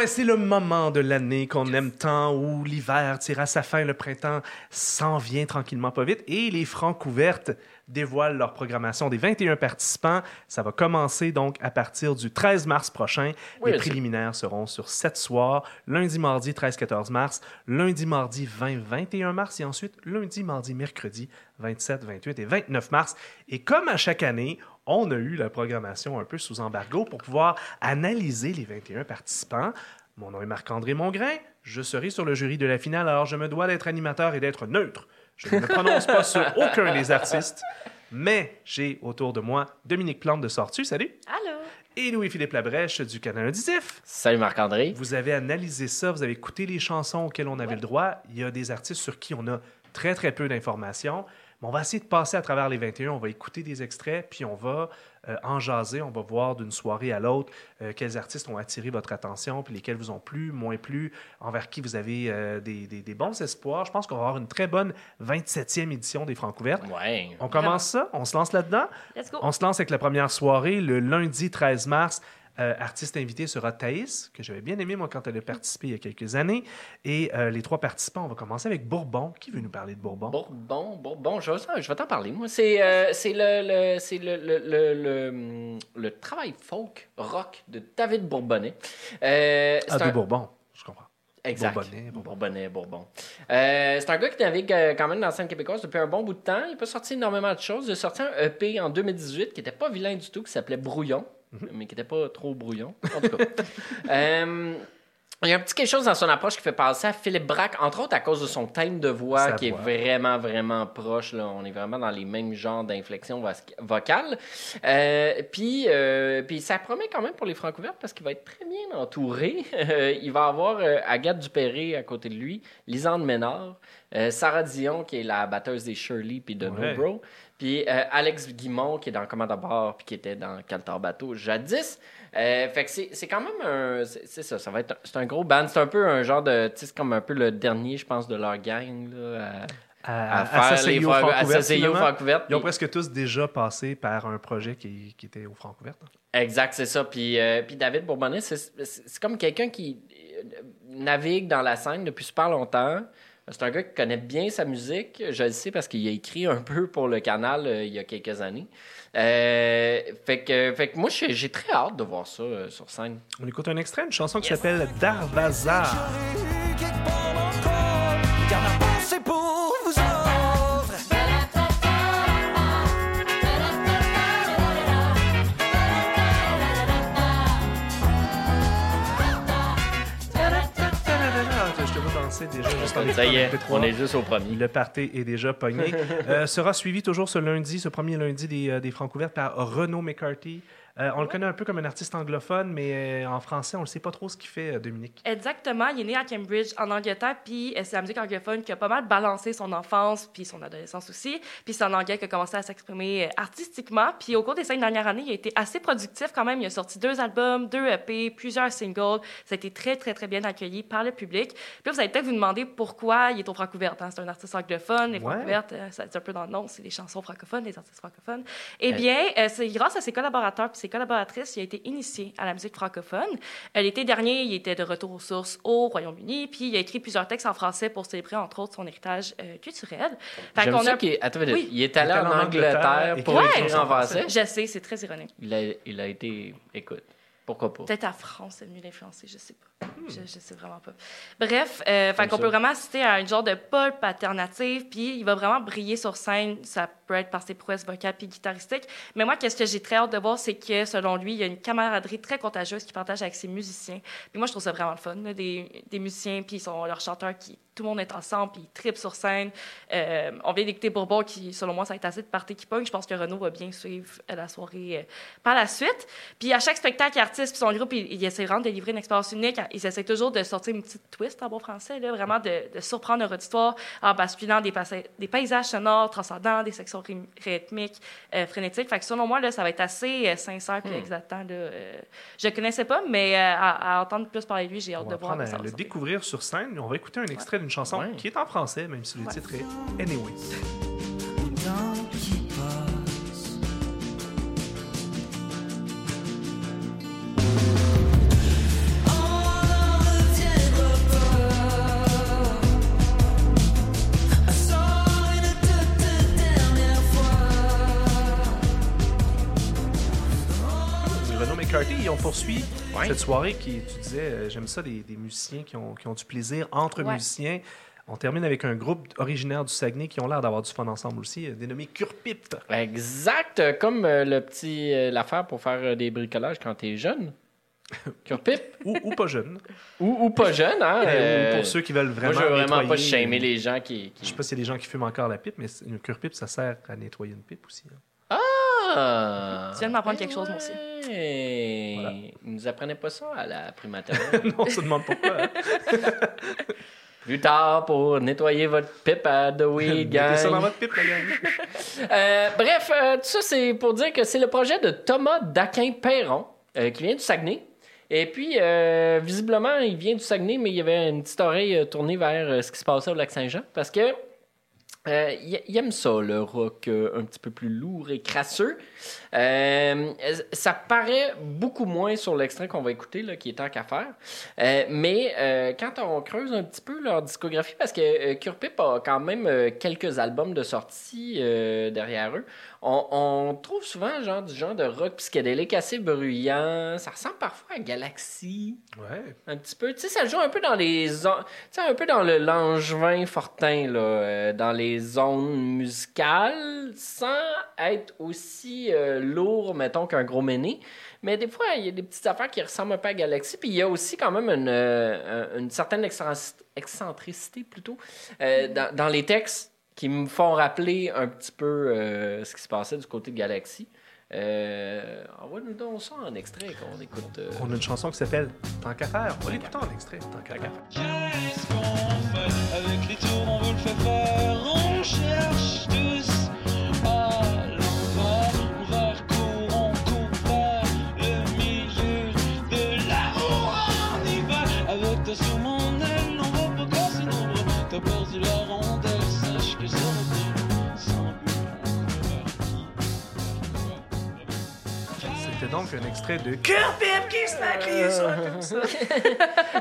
mais c'est le moment de l'année qu'on aime tant, où l'hiver tire à sa fin, le printemps s'en vient tranquillement pas vite, et les francs ouvertes dévoilent leur programmation des 21 participants. Ça va commencer donc à partir du 13 mars prochain. Oui, les préliminaires seront sur 7 soirs, lundi, mardi 13-14 mars, lundi, mardi 20-21 mars, et ensuite lundi, mardi, mercredi 27, 28 et 29 mars. Et comme à chaque année, on a eu la programmation un peu sous embargo pour pouvoir analyser les 21 participants. Mon nom est Marc-André Mongrain. Je serai sur le jury de la finale, alors je me dois d'être animateur et d'être neutre. Je ne me prononce pas sur aucun des artistes, mais j'ai autour de moi Dominique Plante de Sortu, salut, Allô? et Louis-Philippe Labrèche du Canal Auditif. Salut Marc-André. Vous avez analysé ça, vous avez écouté les chansons auxquelles on avait le droit. Il y a des artistes sur qui on a très, très peu d'informations. Mais on va essayer de passer à travers les 21. On va écouter des extraits, puis on va euh, en jaser. On va voir d'une soirée à l'autre euh, quels artistes ont attiré votre attention, puis lesquels vous ont plu, moins plu, envers qui vous avez euh, des, des- des bons espoirs. Je pense qu'on va avoir une très bonne 27e édition des Francouvertes. Ouais. On commence ça, on se lance là-dedans. Let's go. On se lance avec la première soirée le lundi 13 mars. Euh, artiste invité sera Thaïs, que j'avais bien aimé moi quand elle a participé il y a quelques années. Et euh, les trois participants, on va commencer avec Bourbon. Qui veut nous parler de Bourbon? Bourbon, Bourbon, je, je vais t'en parler. Moi, c'est euh, le, le, le, le, travail folk rock de David Bourbonnet. Euh, Ah, de un- Bourbon, je comprends. Exact. Bourbonnais, Bourbon. Bourbonnais, Bourbon. Euh, c'est un gars qui navigue euh, quand même dans la scène québécoise depuis un bon bout de temps. Il n'a pas sorti énormément de choses. Il a sorti un EP en 2018 qui n'était pas vilain du tout, qui s'appelait Brouillon, Mhm. mais qui n'était pas trop brouillon. En tout cas. Euh, il y a un petit quelque chose dans son approche qui fait penser à Philippe Braque, entre autres à cause de son thème de voix Sa qui voix. est vraiment, vraiment proche. Là. On est vraiment dans les mêmes genres d'inflexion vo- vocale. Euh, puis, euh, puis ça promet quand même pour les Francouvertes parce qu'il va être très bien entouré. Euh, il va avoir Agathe Dupéré à côté de lui, Lisande Ménard, Sarah Dion qui est la batteuse des Shirley puis de Ouais. No Bro, puis euh, Alex Guimont qui est dans Commande à bord puis qui était dans Caltar Bateau jadis. Euh, fait que c'est quand même un. C'est ça, ça va être. C'est un gros band. C'est un peu un genre de. Tu sais, c'est comme un peu le dernier, je pense, de leur gang, là. À, À, à faire les à finalement. Francouvertes, Ils ont presque tous déjà passé par un projet qui, qui était au Francouvertes. Exact, c'est ça. Puis, euh, puis David Bourbonnet, c'est- comme quelqu'un qui navigue dans la scène depuis super longtemps. C'est un gars qui connaît bien sa musique. Je le sais parce qu'il a écrit un peu pour le canal euh, il y a quelques années. Euh, fait, que, fait que moi, j'ai très hâte de voir ça euh, sur scène. On écoute un extrait, une chanson qui Yes. s'appelle Darvaza. quelque Déjà. juste en Ça y est, on le est juste au premier. Le party est déjà pogné. Euh, sera suivi toujours ce lundi, ce premier lundi des, euh, des Francouvertes par Renaud McCarthy. Euh, on le connaît un peu comme un artiste anglophone, mais euh, en français, on ne sait pas trop ce qu'il fait, euh, Dominique. Exactement. Il est né à Cambridge, en Angleterre, puis c'est la musique anglophone qui a pas mal balancé son enfance, puis son adolescence aussi. Puis c'est en anglais qu'il a commencé à s'exprimer artistiquement. Puis au cours des cinq dernières années, il a été assez productif quand même. Il a sorti deux albums, deux EP, plusieurs singles. Ça a été très, très, très bien accueilli par le public. Puis vous allez peut-être vous demander pourquoi il est au Francouverte. Hein? C'est un artiste anglophone. Les Ouais. Francouvertes, ça- c'est un peu dans le nom, c'est des chansons francophones, des artistes francophones. Eh bien, euh, c'est grâce à ses collaborateurs puis ses collaboratrices, il a été initié à la musique francophone. Euh, L'été dernier, il était de retour aux sources au Royaume-Uni, puis il a écrit plusieurs textes en français pour célébrer, entre autres, son héritage euh, culturel. Fait J'aime qu'on ça a- qu'il est- Attends. Oui. il est allé Il est en Angleterre, Angleterre pour écrire écrire en français. Je sais, c'est très ironique. Il a, il a été. Écoute, pourquoi pas? Peut-être à France, c'est mieux d'influencer, je sais pas. Je, je sais vraiment pas. Bref, euh, qu'on peut vraiment citer à une genre de pulp alternative, puis il va vraiment briller sur scène. Ça par ses prouesses vocales puis guitaristiques. Mais moi, qu'est-ce que j'ai très hâte de voir, c'est que selon lui, il y a une camaraderie très contagieuse qu'il partage avec ses musiciens. Puis moi, je trouve ça vraiment le fun, des, musiciens, puis ils sont leurs chanteurs qui tout le monde est ensemble, puis ils trippent sur scène. Euh, on vient d'écouter Bourbon, qui, selon moi, ça va être assez de party qui pogne. Je pense que Renaud va bien suivre euh, la soirée euh, par la suite. Puis à chaque spectacle, artiste puis son groupe, ils, ils essaient vraiment de délivrer une expérience unique. Ils essaient toujours de sortir une petite twist en bon français, là, vraiment de, surprendre leur auditoire en basculant des, des paysages sonores transcendants, des sections rym- rythmiques, euh, frénétiques. Fait que selon moi, là, ça va être assez euh, sincère puis exaltant. Là, euh, je le connaissais pas, mais euh, à, à entendre plus parler de lui, j'ai hâte On de voir. à va le découvrir sur scène. On va écouter un extrait d'une chanson Ouais. qui est en français, même si le Ouais. titre est Anyway. Poursuit Ouais. cette soirée qui, tu disais, euh, j'aime ça, des, des musiciens qui ont, qui ont du plaisir entre Ouais. musiciens. On termine avec un groupe originaire du Saguenay qui ont l'air d'avoir du fun ensemble aussi, euh, dénommé Curpip. Exact, euh, comme le petit euh, l'affaire pour faire des bricolages quand t'es jeune. Curpip. ou, ou pas jeune. ou, ou pas jeune, hein. Euh, pour ceux qui veulent moi, vraiment. je veux vraiment pas shamer les gens qui. Je qui... sais pas s'il y a des gens qui fument encore la pipe, mais une Curpip, ça sert à nettoyer une pipe aussi. hein. Ah! Tu viens de m'apprendre quelque chose, moi aussi. Ouais. Voilà. Ils nous apprenaient pas ça à la primature. non, on se demande pourquoi. hein. Plus tard, pour nettoyer votre pipe à The Weed, ça dans gang. votre pipe, la gang. Euh, bref, euh, tout ça, c'est pour dire que c'est le projet de Thomas Daquin-Perron, euh, qui vient du Saguenay. Et puis, euh, visiblement, il vient du Saguenay, mais il y avait une petite oreille euh, tournée vers euh, ce qui se passait au Lac-Saint-Jean. Parce que euh, il aime ça, le rock euh, un petit peu plus lourd et crasseux. Euh, ça paraît beaucoup moins sur l'extrait qu'on va écouter, là, qui est tant qu'à faire. Euh, mais euh, quand on creuse un petit peu leur discographie, parce que Curpip a quand même quelques albums de sortie derrière eux, on, on trouve souvent genre, du genre de rock psychédélique assez bruyant. Ça ressemble parfois à Galaxy. Ouais. Un petit peu. Tu sais, ça joue un peu dans les. Tu sais, un peu dans le Langevin Fortin, là, dans les zones musicales, sans être aussi euh, lourd, mettons, qu'un gros méné. Mais des fois, il y a des petites affaires qui ressemblent un peu à Galaxy. Puis il y a aussi quand même une, euh, une certaine excentricité, plutôt, euh, dans, dans les textes qui me font rappeler un petit peu euh, ce qui se passait du côté de Galaxy. Euh, Envoie-nous donc ça en extrait qu'on écoute. euh, On a une chanson qui s'appelle Tant qu'à faire. On va l'écouter en extrait. Tant qu'à faire. Qu'est-ce qu'on fait? Avec les tours On veut le faire Donc un extrait de qui se crié ça comme ça.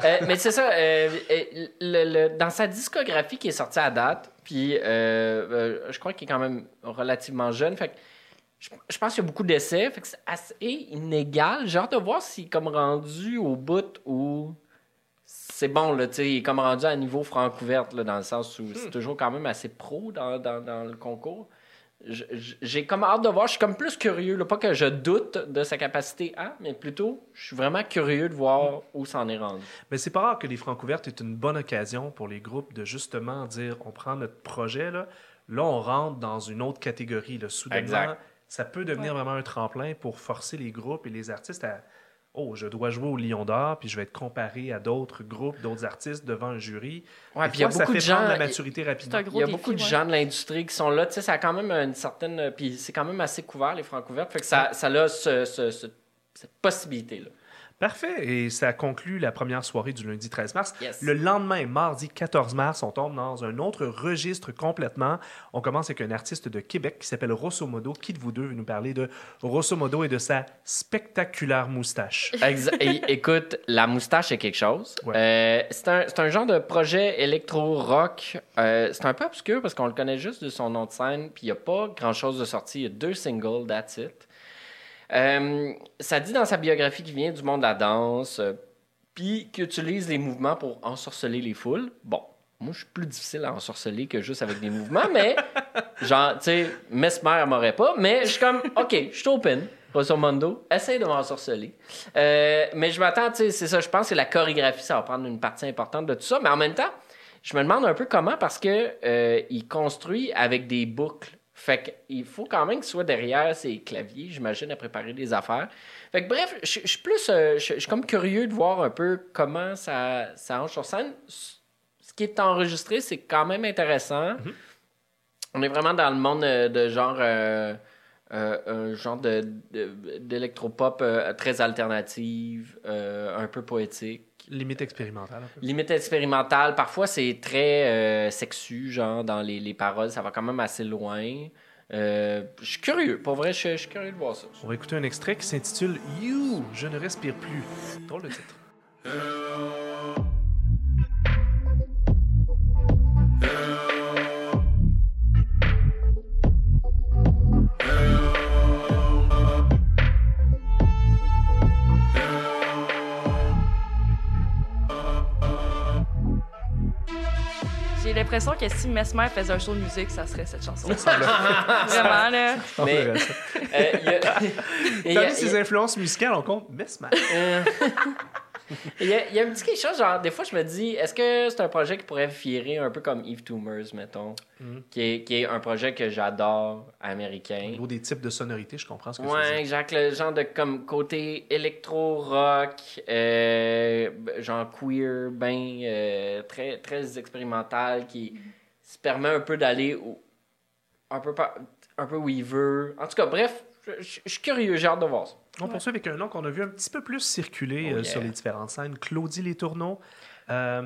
Euh, mais c'est ça, euh, euh, le- le- dans sa discographie qui est sortie à date, puis euh, euh, je crois qu'il est quand même relativement jeune, fait que je, je pense qu'il y a beaucoup d'essais, fait que c'est assez inégal. J'ai hâte de voir s'il est comme rendu au bout où c'est bon, là, tu sais, il est comme rendu à niveau franc-ouverte, là, dans le sens où c'est toujours quand même assez pro dans, dans, dans le concours. J'ai comme hâte de voir, je suis comme plus curieux, là, pas que je doute de sa capacité à, mais plutôt, je suis vraiment curieux de voir où s'en est rendu. Mais c'est pas rare que les francs ouvertes est une bonne occasion pour les groupes de justement dire on prend notre projet, là, là on rentre dans une autre catégorie. Là, soudainement, Exact. ça peut devenir vraiment un tremplin pour forcer les groupes et les artistes à Oh, je dois jouer au Lion d'Or, puis je vais être comparé à d'autres groupes, d'autres artistes devant un jury. Ouais, puis il y a beaucoup de fait prendre gens. la maturité rapidement. Il y a défi, beaucoup de gens de l'industrie qui sont là. Tu sais, ça a quand même une certaine. Puis c'est quand même assez couvert, les francs couverts. Fait que ça, ça a ce- ce- ce- cette possibilité-là. Parfait. Et ça conclut la première soirée du lundi 13 mars. Yes. Le lendemain, mardi 14 mars, on tombe dans un autre registre complètement. On commence avec un artiste de Québec qui s'appelle Rosso Modo. Qui de vous deux veut nous parler de Rosso Modo et de sa spectaculaire moustache? Écoute, la moustache est quelque chose. Ouais. Euh, c'est un, c'est un genre de projet électro-rock. Euh, c'est un peu obscur parce qu'on le connaît juste de son nom de scène, puis il n'y a pas grand-chose de sorti. Il y a deux singles, that's it. Euh, ça dit dans sa biographie qu'il vient du monde de la danse, euh, puis qu'il utilise les mouvements pour ensorceler les foules. Bon, moi, je suis plus difficile à ensorceler que juste avec des mouvements, mais genre, tu sais, Mesmer m'aurait pas, mais je suis comme, OK, je suis open. Rosso Mondo, essaye de m'ensorceler. Euh, mais je m'attends, tu sais, c'est ça, je pense que la chorégraphie, ça va prendre une partie importante de tout ça, mais en même temps, je me demande un peu comment parce que euh, il construit avec des boucles. Fait qu'il faut quand même qu'il soit derrière ses claviers, j'imagine, à préparer des affaires. Fait que bref, je suis plus. euh, je suis comme curieux de voir un peu comment ça, ça range sur scène. Ce qui est enregistré, c'est quand même intéressant. On est vraiment dans le monde euh, de genre. euh, euh, un genre de, de- d'électropop très alternative, un peu poétique Limite expérimentale. un peu. limite expérimentale. Parfois, c'est très euh, sexu, genre, dans les, les paroles. Ça va quand même assez loin. Euh, je suis curieux. Pour vrai, je je suis curieux de voir ça. On va écouter un extrait qui s'intitule You, je ne respire plus. Drôle de titre. J'ai l'impression que si Mesmer faisait un show de musique, ça serait cette chanson. Vraiment, là. Mais-. Euh, y a- Parmi ses influences musicales, on compte Mesmer. Il y, a, il y a un petit quelque chose, genre, des fois, je me dis, est-ce que c'est un projet qui pourrait virer un peu comme Eve Toomers, mettons, Mhm. qui, est, qui est un projet que j'adore, Au américain. niveau des types de sonorités, je comprends ce que tu Ouais, dis. exact, le genre de comme côté électro-rock, euh, genre queer, ben, euh, très, très expérimental, qui se permet un peu d'aller au- un peu, par- un peu Weaver. En tout cas, bref, je suis curieux, j'ai hâte de voir ça. On poursuit avec un nom qu'on a vu un petit peu plus circuler Oh, euh, sur les différentes scènes, Claudie Les Tourneaux. Euh,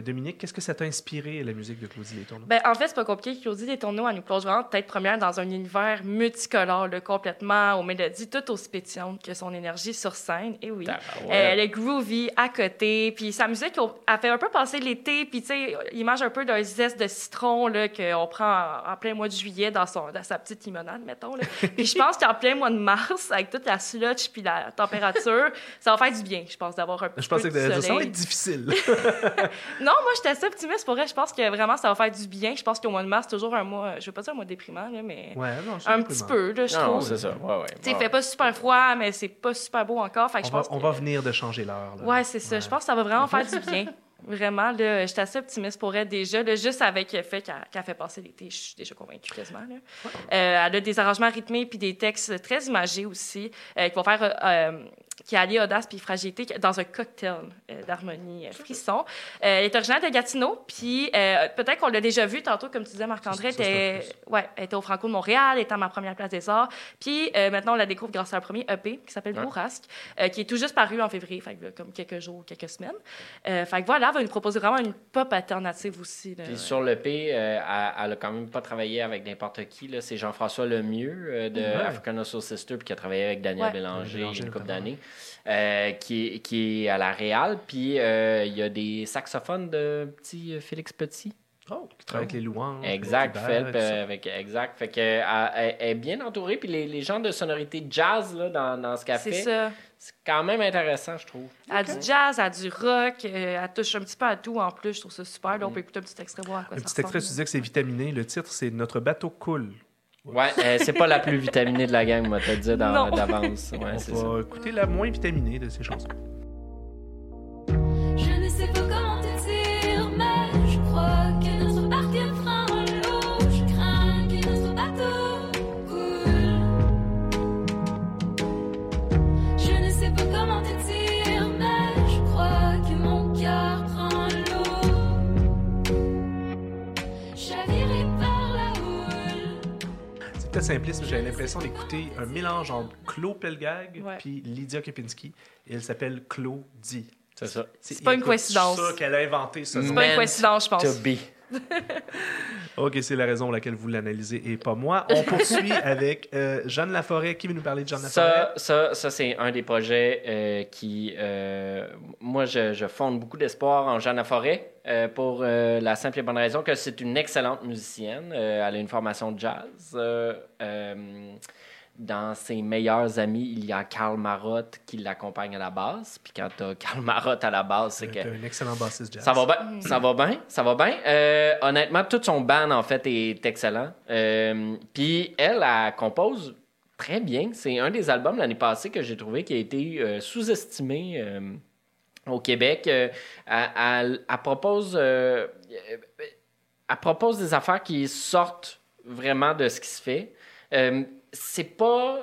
Dominique, qu'est-ce que ça t'a inspiré, la musique de Claudie Les Tourneaux? Ben, en fait, c'est pas compliqué. Claudie Destourneaux, elle nous plonge vraiment tête première dans un univers multicolore, là, complètement aux mélodies, tout aussi pétillantes que son énergie sur scène. Et oui. Tabarouette. Euh, elle est groovy à côté. Puis sa musique, elle fait un peu passer l'été. Puis, tu sais, l'image un peu d'un zeste de citron là, qu'on prend en, en plein mois de juillet dans, son, dans sa petite limonade, mettons. Là. Puis je pense qu'en plein mois de mars, avec toute la slotch puis la température, ça va faire du bien, je pense, d'avoir un peu Je pensais que de ça va être difficile. Non, moi, j'étais assez optimiste pour elle. Je pense que vraiment, ça va faire du bien. Je pense qu'au mois de mars, c'est toujours un mois, je veux pas dire un mois déprimant, là, mais ouais, non, c'est un déprimant. petit peu, là, je Non, trouve. c'est ça. Ouais, ouais. Tu sais, il Ouais. fait pas super froid, mais c'est pas super beau encore. Fait que On je va, pense on que- va venir de changer l'heure. Ouais, c'est ça. Ouais. Je pense que ça va vraiment faire du bien. Vraiment, là, j'étais assez optimiste pour elle déjà. Là, juste avec le fait qu'elle qu'elle fait passer l'été, je suis déjà convaincue quasiment. Là. Euh, elle a des arrangements rythmés puis des textes très imagés aussi, euh, qui vont faire, euh, qui allient audace puis fragilité dans un cocktail euh, d'harmonie euh, frisson. Euh, elle est originaire de Gatineau, puis euh, peut-être qu'on l'a déjà vu tantôt, comme tu disais, Marc-André, était, ouais, était au Franco de Montréal, était à ma première place des arts. Puis euh, maintenant, on la découvre grâce à un premier EP qui s'appelle Ouais. Bourrasque, euh, qui est tout juste paru en février, fait là, comme quelques jours, quelques semaines. Euh, fait que voilà, elle va nous proposer vraiment une pop alternative aussi. là. Puis sur le P, euh, elle, elle a quand même pas travaillé avec n'importe qui. là. C'est Jean-François Lemieux euh, de Ouais. African Soul Sister, puis qui a travaillé avec Daniel Ouais. Bélanger, Bélanger, une couple d'années, euh, qui, est- qui est à la Réal. Puis euh, il y a des saxophones de petit euh, Félix Petit. Oh, qui travaille avec les louanges. Exact, Felp, avec, exact. Fait que, elle, est bien entourée. Puis les, les gens de sonorité jazz là, dans, dans ce qu'elle C'est ça. c'est quand même intéressant, je trouve. Elle a du jazz, elle a du rock, elle touche un petit peu à tout en plus. Je trouve ça super. Là, on peut écouter un petit extrait, voir à quoi Un ça petit extrait, tu disais que c'est vitaminé. Le titre, c'est Notre bateau coule. Ouais, euh, c'est pas la plus vitaminée de la gang, moi, te dire d'avance. Ouais, On c'est ça. va écouter la moins vitaminée de ces chansons. C'est peut-être simpliste, mais j'avais l'impression d'écouter un mélange entre Claude Pelgag Ouais. puis Lydia Kepinski. Et elle s'appelle Claudie. C'est ça. C'est pas une coïncidence. C'est ça qu'elle a inventé, ça. C'est pas une coïncidence, je pense. To be. Ok, c'est la raison pour laquelle vous l'analysez et pas moi. On poursuit avec euh, Jeanne Laforêt. Qui veut nous parler de Jeanne Laforêt? Ça, ça, ça c'est un des projets euh, qui. euh, moi, je, je fonde beaucoup d'espoir en Jeanne Laforêt pour la simple et bonne raison que c'est une excellente musicienne. Elle a une formation de jazz. Euh, euh, dans ses meilleurs amis, il y a Karl Marotte qui l'accompagne à la basse. Puis quand tu as Karl Marotte à la basse, c'est que. C'est un excellent bassiste jazz. Ça va bien, ça va bien, ça va bien? Euh, honnêtement, tout son band, en fait, est excellent. Euh, Puis elle, elle compose très bien. C'est un des albums l'année passée que j'ai trouvé qui a été euh, sous-estimé euh, au Québec. Euh, elle, elle- elle propose, euh, euh, elle propose des affaires qui sortent vraiment de ce qui se fait. C'est pas...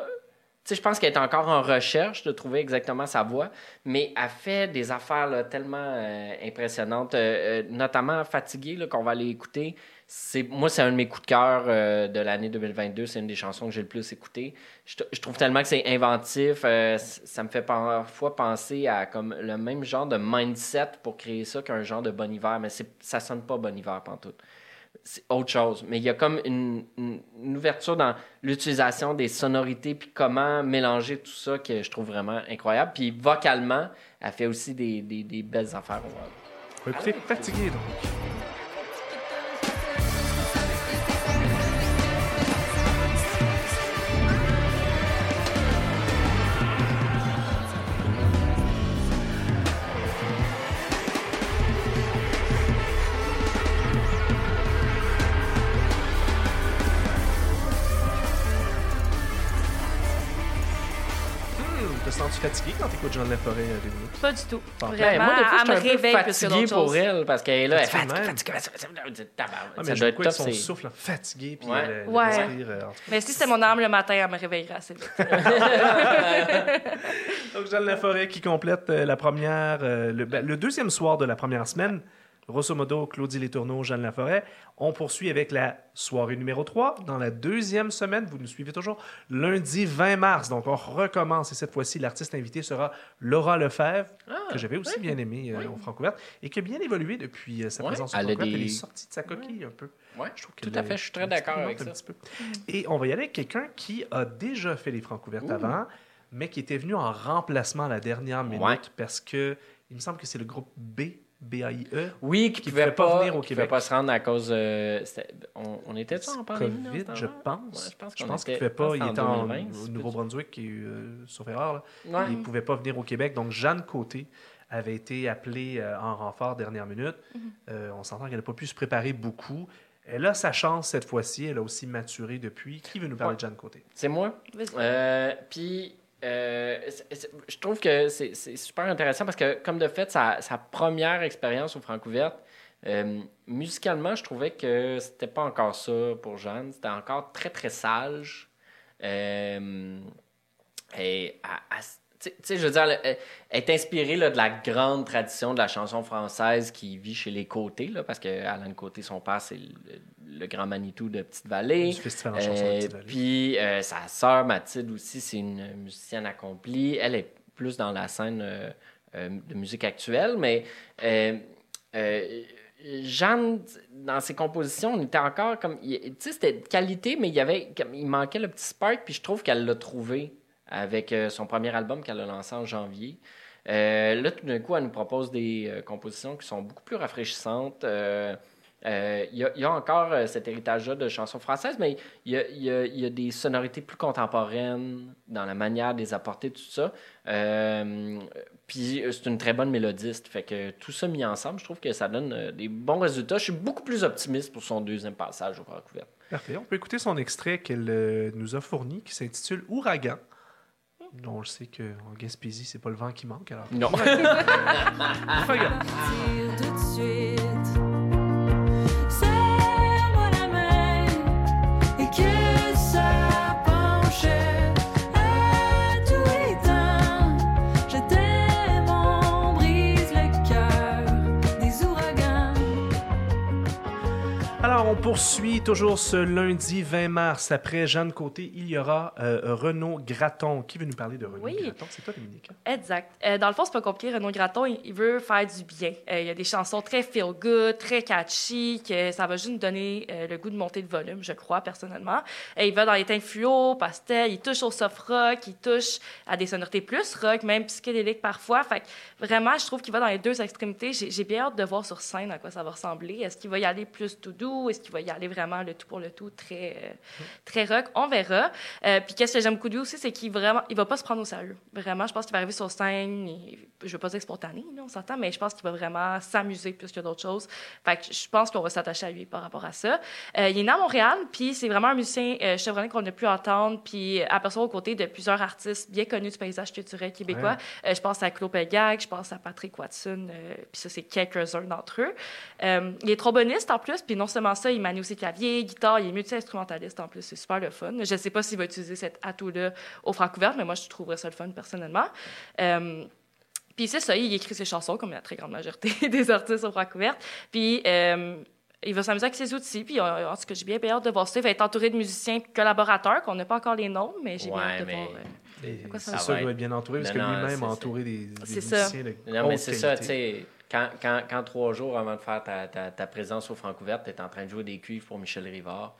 Tu sais, je pense qu'elle est encore en recherche de trouver exactement sa voix, mais elle fait des affaires tellement euh, impressionnantes, euh, euh, notamment Fatigué, là, qu'on va aller écouter. C'est, moi, c'est un de mes coups de cœur euh, de l'année 2022. C'est une des chansons que j'ai le plus écoutées. Je, trouve tellement que c'est inventif. ça me fait parfois penser à comme le même genre de mindset pour créer ça qu'un genre de Bon Hiver, mais ça sonne pas Bon Hiver pantoute c'est autre chose. Mais il y a comme une, ouverture dans l'utilisation des sonorités, puis comment mélanger tout ça que je trouve vraiment incroyable. Puis vocalement, elle fait aussi des, des- des belles affaires. On va écouter Fatigué, donc. Quand t'écoutes Jean Laforêt, euh, Dominique? Pas du tout. Ben, Vraiment, Ben, moi, des fois, elle je suis un peu fatigué pour elle parce qu'elle est là, elle est Fatigué fatiguée. Ah, Ça doit être son c'est... souffle fatigué, puis Ouais. le, le Ouais. respire, euh, en tout Mais si c'était mon arme le matin, elle me réveillerait assez vite. Donc, Jeanne Laforêt qui complète euh, la première, euh, le, ben, le deuxième soir de la première semaine. Grosso modo, Claudie Létourneau, Jeanne Laforêt. On poursuit avec la soirée numéro 3. Dans la deuxième semaine, vous nous suivez toujours, lundi 20 mars. Donc, on recommence. Et cette fois-ci, l'artiste invité sera Laura Lefebvre, que j'avais aussi bien aimé euh, au Francouverte et qui a bien évolué depuis euh, sa présence au elle a Francouverte. Elle est sortie de sa coquille un peu. Ouais, Je trouve tout à fait, je suis très d'accord avec un ça. petit peu. Et on va y aller avec quelqu'un qui a déjà fait les Francouvertes avant, mais qui était venu en remplacement à la dernière minute Ouais. parce que il me semble que c'est le groupe B, B-A-I-E. Oui, qui Qui ne pouvait pouvait pas venir au qui Québec. pouvait pas se rendre à cause... euh, c'était- on, on était en pandémie? COVID, je pense. Ouais, je pense je pense qu'il ne était- pouvait pas. Il était en, c'était en 2020, au Nouveau-Brunswick, et, euh, sauf erreur. là. Ouais. Il ne pouvait pas venir au Québec. Donc, Jeanne Côté avait été appelée euh, en renfort dernière minute. Mhm. Euh, on s'entend qu'elle n'a pas pu se préparer beaucoup. Elle a sa chance cette fois-ci. Elle a aussi maturé depuis. Qui veut nous parler Ouais. de Jeanne Côté? C'est moi. Vas-y. Euh, je trouve que c'est super intéressant parce que, comme de fait, sa, première expérience au Francouverte, euh, musicalement, je trouvais que c'était pas encore ça pour Jeanne. C'était encore très, très sage. Euh, et à- tu sais- je veux dire, elle, elle est inspirée là, de la grande tradition de la chanson française qui vit chez les Côtés, là, parce que Alain Côté, son père, c'est le, le grand Manitou de Petite-Vallée. Du festival en chanson de Euh, Petite-Vallée. Puis euh, sa sœur Mathilde aussi, c'est une musicienne accomplie. Elle est plus dans la scène euh, euh, de musique actuelle, mais euh, euh, Jeanne, dans ses compositions, on était encore comme. Tu sais, c'était de qualité, mais il y avait comme, il manquait le petit spark, puis je trouve qu'elle l'a trouvé avec euh, son premier album qu'elle a lancé en janvier. Euh, là, tout d'un coup, elle nous propose des euh, compositions qui sont beaucoup plus rafraîchissantes. Il y, a- encore cet héritage-là de chansons françaises, mais il y a, des sonorités plus contemporaines dans la manière de les apporter, tout ça. Puis c'est une très bonne mélodiste. Fait que tout ça mis ensemble, je trouve que ça donne des bons résultats. Je suis beaucoup plus optimiste pour son deuxième passage au Francouverte. Parfait. On peut écouter son extrait qu'elle nous a fourni qui s'intitule Ouragan. Dont je sais qu'en Gaspésie, c'est pas le vent qui manque. Alors, Non. poursuit toujours ce lundi 20 mars. Après Jeanne Côté, il y aura euh, Renaud Graton. Qui veut nous parler de Renaud Oui. Graton? C'est toi, Dominique. hein? Exact. Euh, dans le fond, c'est pas compliqué. Renaud Graton, il, il veut faire du bien. Euh, il y a des chansons très feel-good, très catchy, que ça va juste nous donner le goût de monter de volume, je crois, personnellement. Et il va dans les teintes fluo, pastel, il touche au soft rock, il touche à des sonorités plus rock, même psychédéliques parfois. Fait que vraiment, je trouve qu'il va dans les deux extrémités. J'ai j'ai bien hâte de voir sur scène à quoi ça va ressembler. Est-ce qu'il va y aller plus tout doux? Est-ce qu'il va y aller vraiment le tout pour le tout, très, euh, très rock? On verra. Euh, puis qu'est-ce que j'aime beaucoup de lui aussi, c'est qu'il vraiment, il va pas se prendre au sérieux. Vraiment, je pense qu'il va arriver sur scène, et, je veux pas dire spontané, là, on s'entend, mais je pense qu'il va vraiment s'amuser plus que d'autres choses. Fait que je pense qu'on va s'attacher à lui par rapport à ça. Euh, il est né à Montréal, puis c'est vraiment un musicien chevronné qu'on a pu entendre, puis apercevoir aux côtés de plusieurs artistes bien connus du paysage culturel québécois. Je pense à Claude Pelgag, je pense à Patrick Watson, puis ça, c'est quelques-uns d'entre eux. Il est tromboniste en plus, puis non seulement ça, il manie aussi clavier, guitare, il est multi-instrumentaliste en plus, c'est super le fun. Je sais pas s'il va utiliser cet atout-là au Francouverte, mais moi, je trouverais ça le fun personnellement. Euh, puis c'est ça, il écrit ses chansons, comme la très grande majorité des artistes au Francouverte. Puis euh, il va s'amuser avec ses outils. Puis en tout cas, j'ai bien hâte de voir ça. Il va être entouré de musiciens collaborateurs, qu'on n'a pas encore les noms, mais j'ai bien Ouais, hâte de mais- voir. euh, ça C'est va sûr qu'il être? va être bien entouré parce que Non, non, lui-même a entouré des, des C'est ça. musiciens de Non, mais c'est ça, tu sais. Quand, quand, quand trois jours avant de faire ta, ta, ta présence au Francouverte, tu es en train de jouer des cuivres pour Michel Rivard.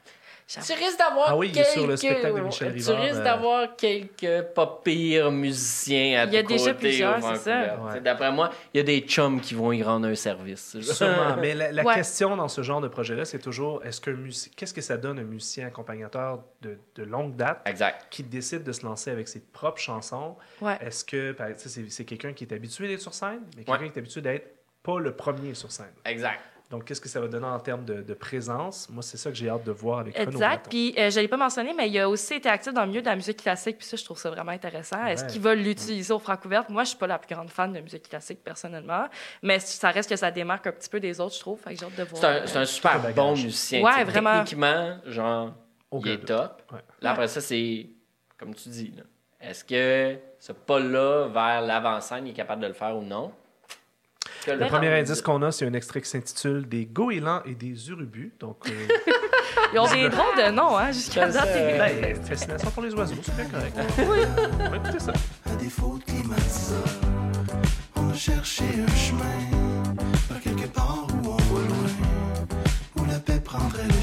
Tu risques d'avoir Ah oui, quelques... sur le spectacle de Michel Tu risques euh, d'avoir quelques pas pires musiciens à Il y a déjà plusieurs, c'est ça. Ouais. D'après moi, il y a des chums qui vont y rendre un service. Sûrement. Mais la, la Ouais. question dans ce genre de projet-là, c'est toujours est-ce que qu'est-ce que ça donne un musicien accompagnateur de, de longue date Exact. qui décide de se lancer avec ses propres chansons? Ouais. Est-ce que c'est quelqu'un qui est habitué d'être sur scène, mais quelqu'un Ouais. qui est habitué d'être pas le premier sur scène Exact. Donc, qu'est-ce que ça va donner en termes de, de présence? Moi, c'est ça que j'ai hâte de voir avec Renaud Exact. Puis, euh, je ne l'ai pas mentionné, mais il a aussi été actif dans le milieu de la musique classique. Puis ça, je trouve ça vraiment intéressant. Est-ce qu'il va l'utiliser au Francouverte? Moi, je ne suis pas la plus grande fan de musique classique, personnellement. Mais ça reste que ça démarque un petit peu des autres, je trouve. Fait que j'ai hâte de voir. C'est un, super bon musicien. Ouais, vraiment. Techniquement, genre, il est top. Ouais. Là, après ça, c'est comme tu dis. là. Est-ce que ce pas-là vers l'avant-scène, il est capable de le faire ou non? Le premier indice qu'on a, c'est un extrait qui s'intitule Des goélands et des urubus. Donc, euh, Ils ont des drôles de noms, hein, jusqu'à Ça, date. c'est- ben, fascination pour les oiseaux, c'est bien correct. Oui. On va écouter ça. À défaut de climatiseur, on a cherché un chemin vers quelque part où on va loin, où la paix prendrait le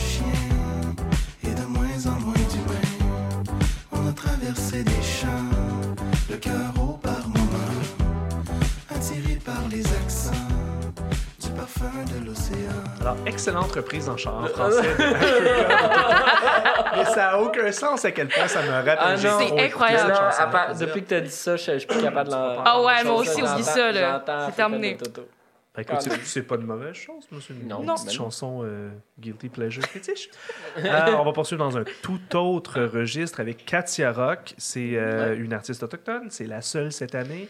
Alors, excellente reprise en, chant, en français. de Mais ça n'a aucun sens à quel point ça me rappelle. Ah C'est incroyable. cette Non, chanson. à part- depuis que tu as dit ça, je, je suis plus capable de l'en- Ah ouais, moi aussi, oublie ça, là. C'est terminé. de. Ben, écoute, c'est- c'est pas une mauvaise chose, une Non. une Non. petite chanson euh, Guilty Pleasure fétiche. Euh, on va poursuivre dans un tout autre registre avec Katia Rock. C'est euh, une artiste autochtone. C'est la seule cette année.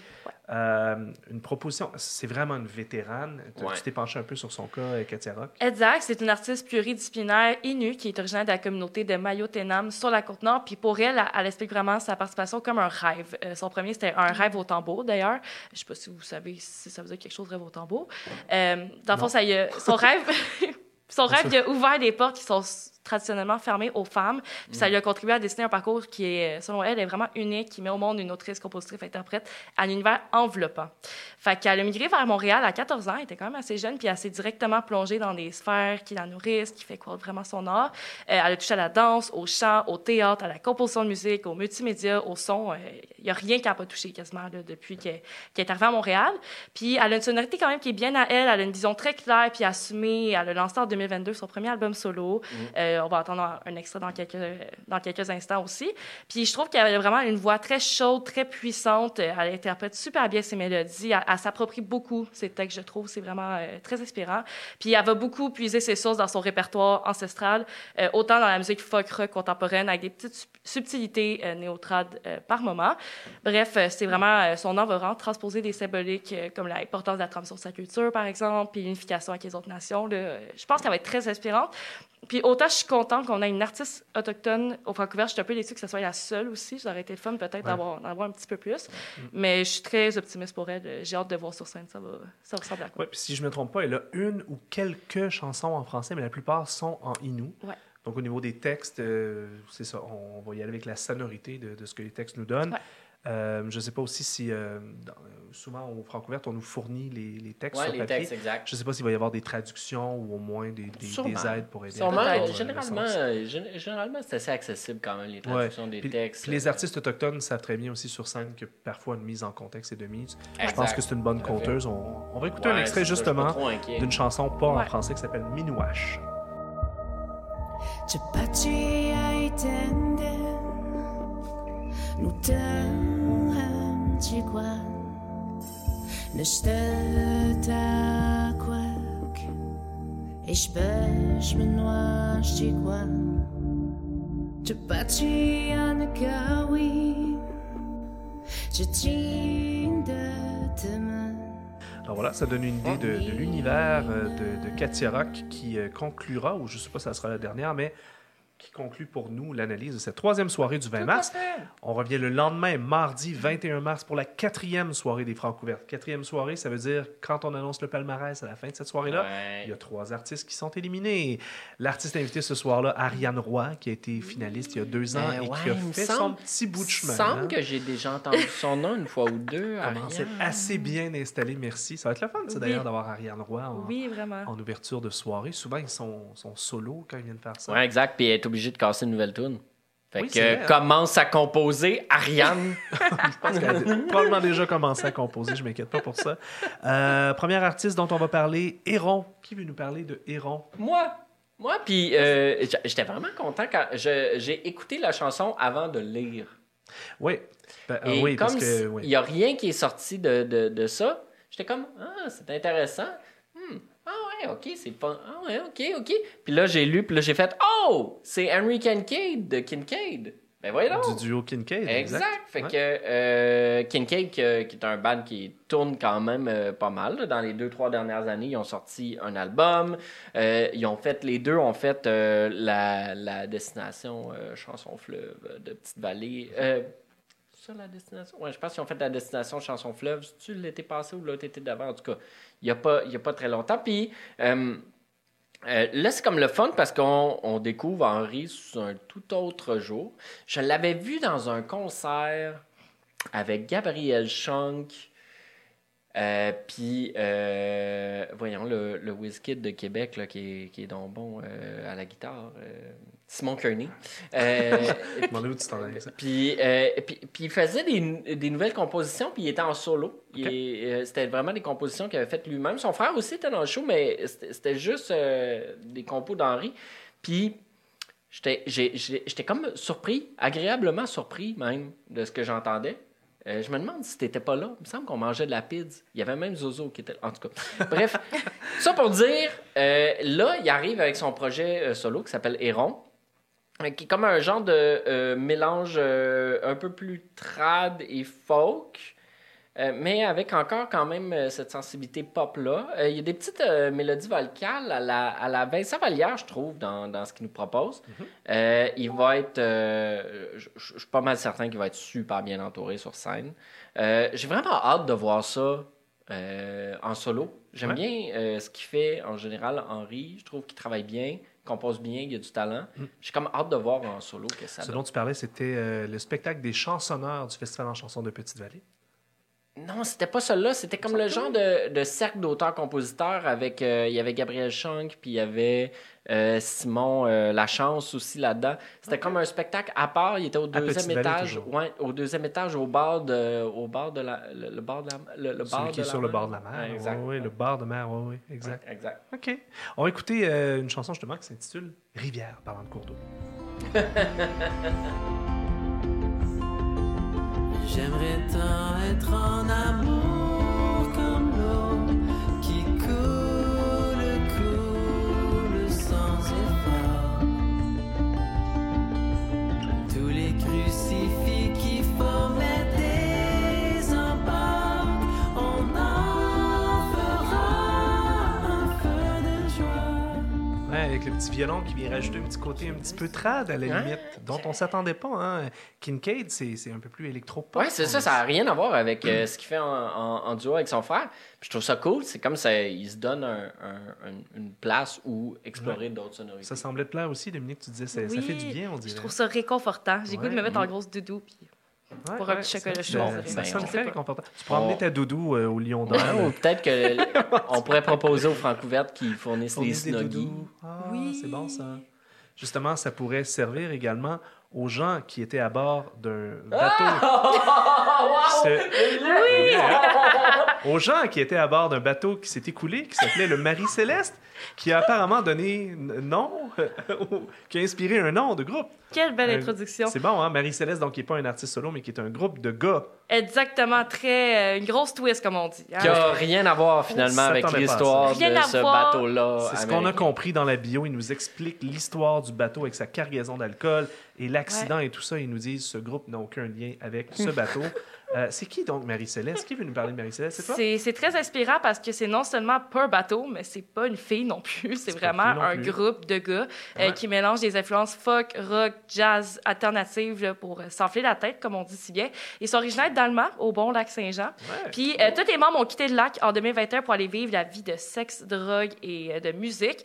Euh, une proposition. C'est vraiment une vétérane. Tu- Ouais. Tu t'es penché un peu sur son cas, Katia Rock. Exact, c'est une artiste pluridisciplinaire Innu qui est originaire de la communauté de Mayo-Tenam sur la côte nord. Puis pour elle, elle, elle explique vraiment sa participation comme un rêve. Euh, son premier, c'était un rêve au tambour, d'ailleurs. Je sais pas si vous savez si ça veut dire quelque chose, rêve au tambour. Euh, dans le fond, ça y a- son rêve, son rêve, il a ouvert des portes qui sont traditionnellement fermées aux femmes. Puis ça lui a contribué à dessiner un parcours qui est, selon elle, est vraiment unique, qui met au monde une autrice, compositrice, interprète à un univers enveloppant. Fait qu'elle a migré vers Montréal à 14 ans, elle était quand même assez jeune, puis elle s'est directement plongée dans des sphères qui la nourrissent, qui fait croître vraiment son art. Euh, elle a touché à la danse, au chant, au théâtre, à la composition de musique, au multimédia, au son. Il n'y a rien qu'elle n'a pas touché quasiment là, depuis qu'elle est arrivée à Montréal. Puis elle a une sonorité quand même qui est bien à elle, elle a une vision très claire puis assumée. Elle a lancé en 2022 son premier album solo. Euh, on va entendre un, extrait dans quelques, instants aussi. Puis je trouve qu'elle a vraiment une voix très chaude, très puissante. Euh, Elle interprète super bien ses mélodies. Elle, s'approprie beaucoup ses textes, je trouve. C'est vraiment euh, très inspirant. Puis elle va beaucoup puiser ses sources dans son répertoire ancestral, euh, autant dans la musique folk rock contemporaine, avec des petites sub- subtilités euh, néotrades euh, par moment. Bref, euh, c'est vraiment euh, son art va transposer des symboliques euh, comme l'importance de la transmission de sa culture, par exemple, puis l'unification avec les autres nations. Euh, Je pense qu'elle va être très inspirante. Puis autant je suis contente qu'on ait une artiste autochtone au Francouvert, je suis un peu déçue que ce soit la seule aussi. Ça aurait été le fun peut-être d'avoir d'en avoir un petit peu plus. Mais je suis très optimiste pour elle. J'ai hâte de voir sur scène. Ça va, ça ressemble à quoi? Ouais, puis si je me trompe pas, elle a une ou quelques chansons en français, mais la plupart sont en inou. Ouais. Donc au niveau des textes, euh, c'est ça, on va y aller avec la sonorité de, de ce que les textes nous donnent. Ouais. Euh, je ne sais pas aussi si, euh, souvent au Francouverte, on nous fournit les, les textes Ouais, sur les papier. textes, exact. Je ne sais pas s'il va y avoir des traductions ou au moins des, des- Sûrement. des aides pour aider. à Sûrement, euh, euh, généralement, euh, gén- généralement c'est assez accessible quand même, les traductions des Puis- textes. puis les euh, artistes autochtones savent très bien aussi sur scène que parfois une mise en contexte est de mise. Je pense que c'est une bonne à conteuse. On, on va écouter un extrait justement d'une chanson pas en français qui s'appelle Minouache. Nesteta kwak Ich bech menoi chikwan Chapati anakawi Chatin de temen Alors voilà, ça donne une idée de, de l'univers euh, de, de Katia Rock qui euh, conclura, ou je ne sais pas si ça sera la dernière, mais qui conclut pour nous l'analyse de cette troisième soirée du 20 mars. On revient le lendemain, mardi 21 mars, pour la quatrième soirée des Francs couvertes. Quatrième soirée, ça veut dire quand on annonce le palmarès à la fin de cette soirée-là, Ouais. il y a trois artistes qui sont éliminés. L'artiste invité ce soir-là, Ariane Roy, qui a été finaliste il y a deux ans Ben et ouais, qui a fait semble- son petit bout de chemin. Il semble hein. que j'ai déjà entendu son nom une fois ou deux. Comment c'est Ariane. assez bien installé, merci. Ça va être le fun, Oui. d'ailleurs, d'avoir Ariane Roy en, Oui, ouverture de soirée. Souvent, ils sont, sont solo quand ils viennent faire ça. Ouais, exact. Puis est obligée de casser une nouvelle tune. Fait Oui, que vrai, hein. commence à composer Ariane. Je pense qu'elle a probablement déjà commencé à composer, je m'inquiète pas pour ça. Euh, premier artiste dont on va parler, Héron. Qui veut nous parler de Héron? Moi, moi, puis euh, j'étais vraiment content quand j'ai écouté la chanson avant de lire. Oui, Ben, Et oui comme parce que... il n'y a rien qui est sorti de, de, de ça, j'étais comme, ah, c'est intéressant. Ouais, ok, c'est pas. Ah ouais, ok, ok. Puis là, j'ai lu, puis là, j'ai fait Oh, c'est Henry Kincaid de Kincaid. Ben voyons. Du duo Kincaid. Exact. Fait Ouais. que euh, Kincaid, qui est un band qui tourne quand même euh, pas mal. là. Dans les deux, trois dernières années, ils ont sorti un album. Euh, ils ont fait, les deux ont fait la, la destination Chanson Fleuve de Petite Vallée. C'est ça la destination? Ouais, je pense qu'ils ont fait la destination Chanson Fleuve. Tu l'été passé ou l'autre été d'avant? En tout cas, il n'y a, pas- très longtemps. Puis. euh, euh, là, c'est comme le fun parce qu'on on découvre Henri sous un tout autre jour. Je l'avais vu dans un concert avec Gabriel Schunk, euh, puis, euh, voyons, le, le Wizkid de Québec là, qui, est, qui est donc bon euh, à la guitare, Simon Kearney. Puis, puis, il faisait des, des nouvelles compositions, puis il était en solo. C'était vraiment des compositions qu'il avait faites lui-même. Son frère aussi était dans le show, mais c'était juste des compos d'Henri. Puis j'étais comme surpris, agréablement surpris même, de ce que j'entendais. Euh, je me demande si t'étais pas là. Il me semble qu'on mangeait de la pizza. Il y avait même Zozo qui était là. En tout cas. Bref, ça pour dire, euh, là, il arrive avec son projet euh, solo qui s'appelle Héron. Qui est comme un genre de mélange un peu plus trad et folk, euh, mais avec encore quand même euh, cette sensibilité pop-là. Euh, Il y a des petites mélodies vocales à la, à la Vincent Vallière, je trouve, dans, dans ce qu'il nous propose. Euh, il va être... je suis pas mal certain qu'il va être super bien entouré sur scène. J'ai vraiment hâte de voir ça en solo. J'aime Ouais. bien ce qu'il fait en général, Henri. Je trouve qu'il travaille bien, compose bien, il a du talent. J'ai comme hâte de voir en solo que ça Ce donne. dont tu parlais, c'était euh, le spectacle des chansonneurs du Festival en chansons de Petite-Vallée. Non, c'était pas celui-là. C'était comme le genre de, de cercle d'auteurs-compositeurs avec. euh, il y avait Gabriel Schunk, puis il y avait euh, Simon euh, Lachance aussi là-dedans. C'était comme un spectacle à part. Il était au deuxième étage. Ouais, au deuxième étage, au bar de, au bar de la, le, le bar de la, le, le bar Celui qui de est la sur le mer. bord de la mer. Ouais, exact. oui, le bord de mer, oui, oui, exact. Ouais, exact. OK. On va écouter euh, une chanson justement qui s'intitule Rivière, parlant de cours d'eau. J'aimerais tant être en amour le petit violon qui vient rajouter un petit côté un petit peu trad à la Ouais. limite, dont on s'attendait pas. Hein. Kincaid, c'est c'est un peu plus électro-pop. Ouais, c'est ça, ça n'a rien à voir avec euh, ce qu'il fait en, en- en duo avec son frère. Puis je trouve ça cool, c'est comme ça, il se donne un- un- un- une place où explorer d'autres sonorités. Ça semblait te plaire aussi, Dominique, tu disais, ça, ça Oui, fait du bien, on dirait. Je trouve ça réconfortant. J'ai le goût de me Ouais. mettre en grosse doudou. Puis... Ouais, pour un ouais, petit chocolat ça- chaud. Ça on très. Tu pourras emmener ta doudou euh, au Lion d'Or. Ou peut-être qu'on pourrait proposer aux Francouvertes qu'ils fournissent les des snuggies. doudous. Ah, Oui. c'est bon ça. Justement, ça pourrait servir également aux gens qui étaient à bord d'un bateau. Ce- aux gens qui étaient à bord d'un bateau qui s'est écoulé, qui s'appelait le Marie Céleste, qui a apparemment donné nom, qui a inspiré un nom de groupe. Quelle belle Euh, introduction. C'est bon, hein? Marie Céleste, donc qui n'est pas un artiste solo, mais qui est un groupe de gars. Exactement, très. euh, une grosse twist, comme on dit. hein. Qui a rien à voir finalement avec l'histoire de ce voir. bateau-là. C'est ce qu'on a compris dans la bio. Il nous explique l'histoire du bateau avec sa cargaison d'alcool et l'accident et tout ça. Ils nous disent ce groupe n'a aucun lien avec ce bateau. Euh, c'est qui donc Marie-Céleste? Qui veut nous parler de Marie-Céleste? C'est toi? C'est très inspirant parce que c'est non seulement pas un bateau, mais c'est pas une fille non plus. C'est vraiment un plus. groupe de gars euh, qui mélangent des influences folk, rock, jazz, alternative là, pour euh, s'enfler la tête, comme on dit si bien. Ils sont originaires d'Allemagne, au bon lac Saint-Jean. Ouais. Puis tous les membres ont quitté le lac en 2021 pour aller vivre la vie de sexe, drogue et de musique.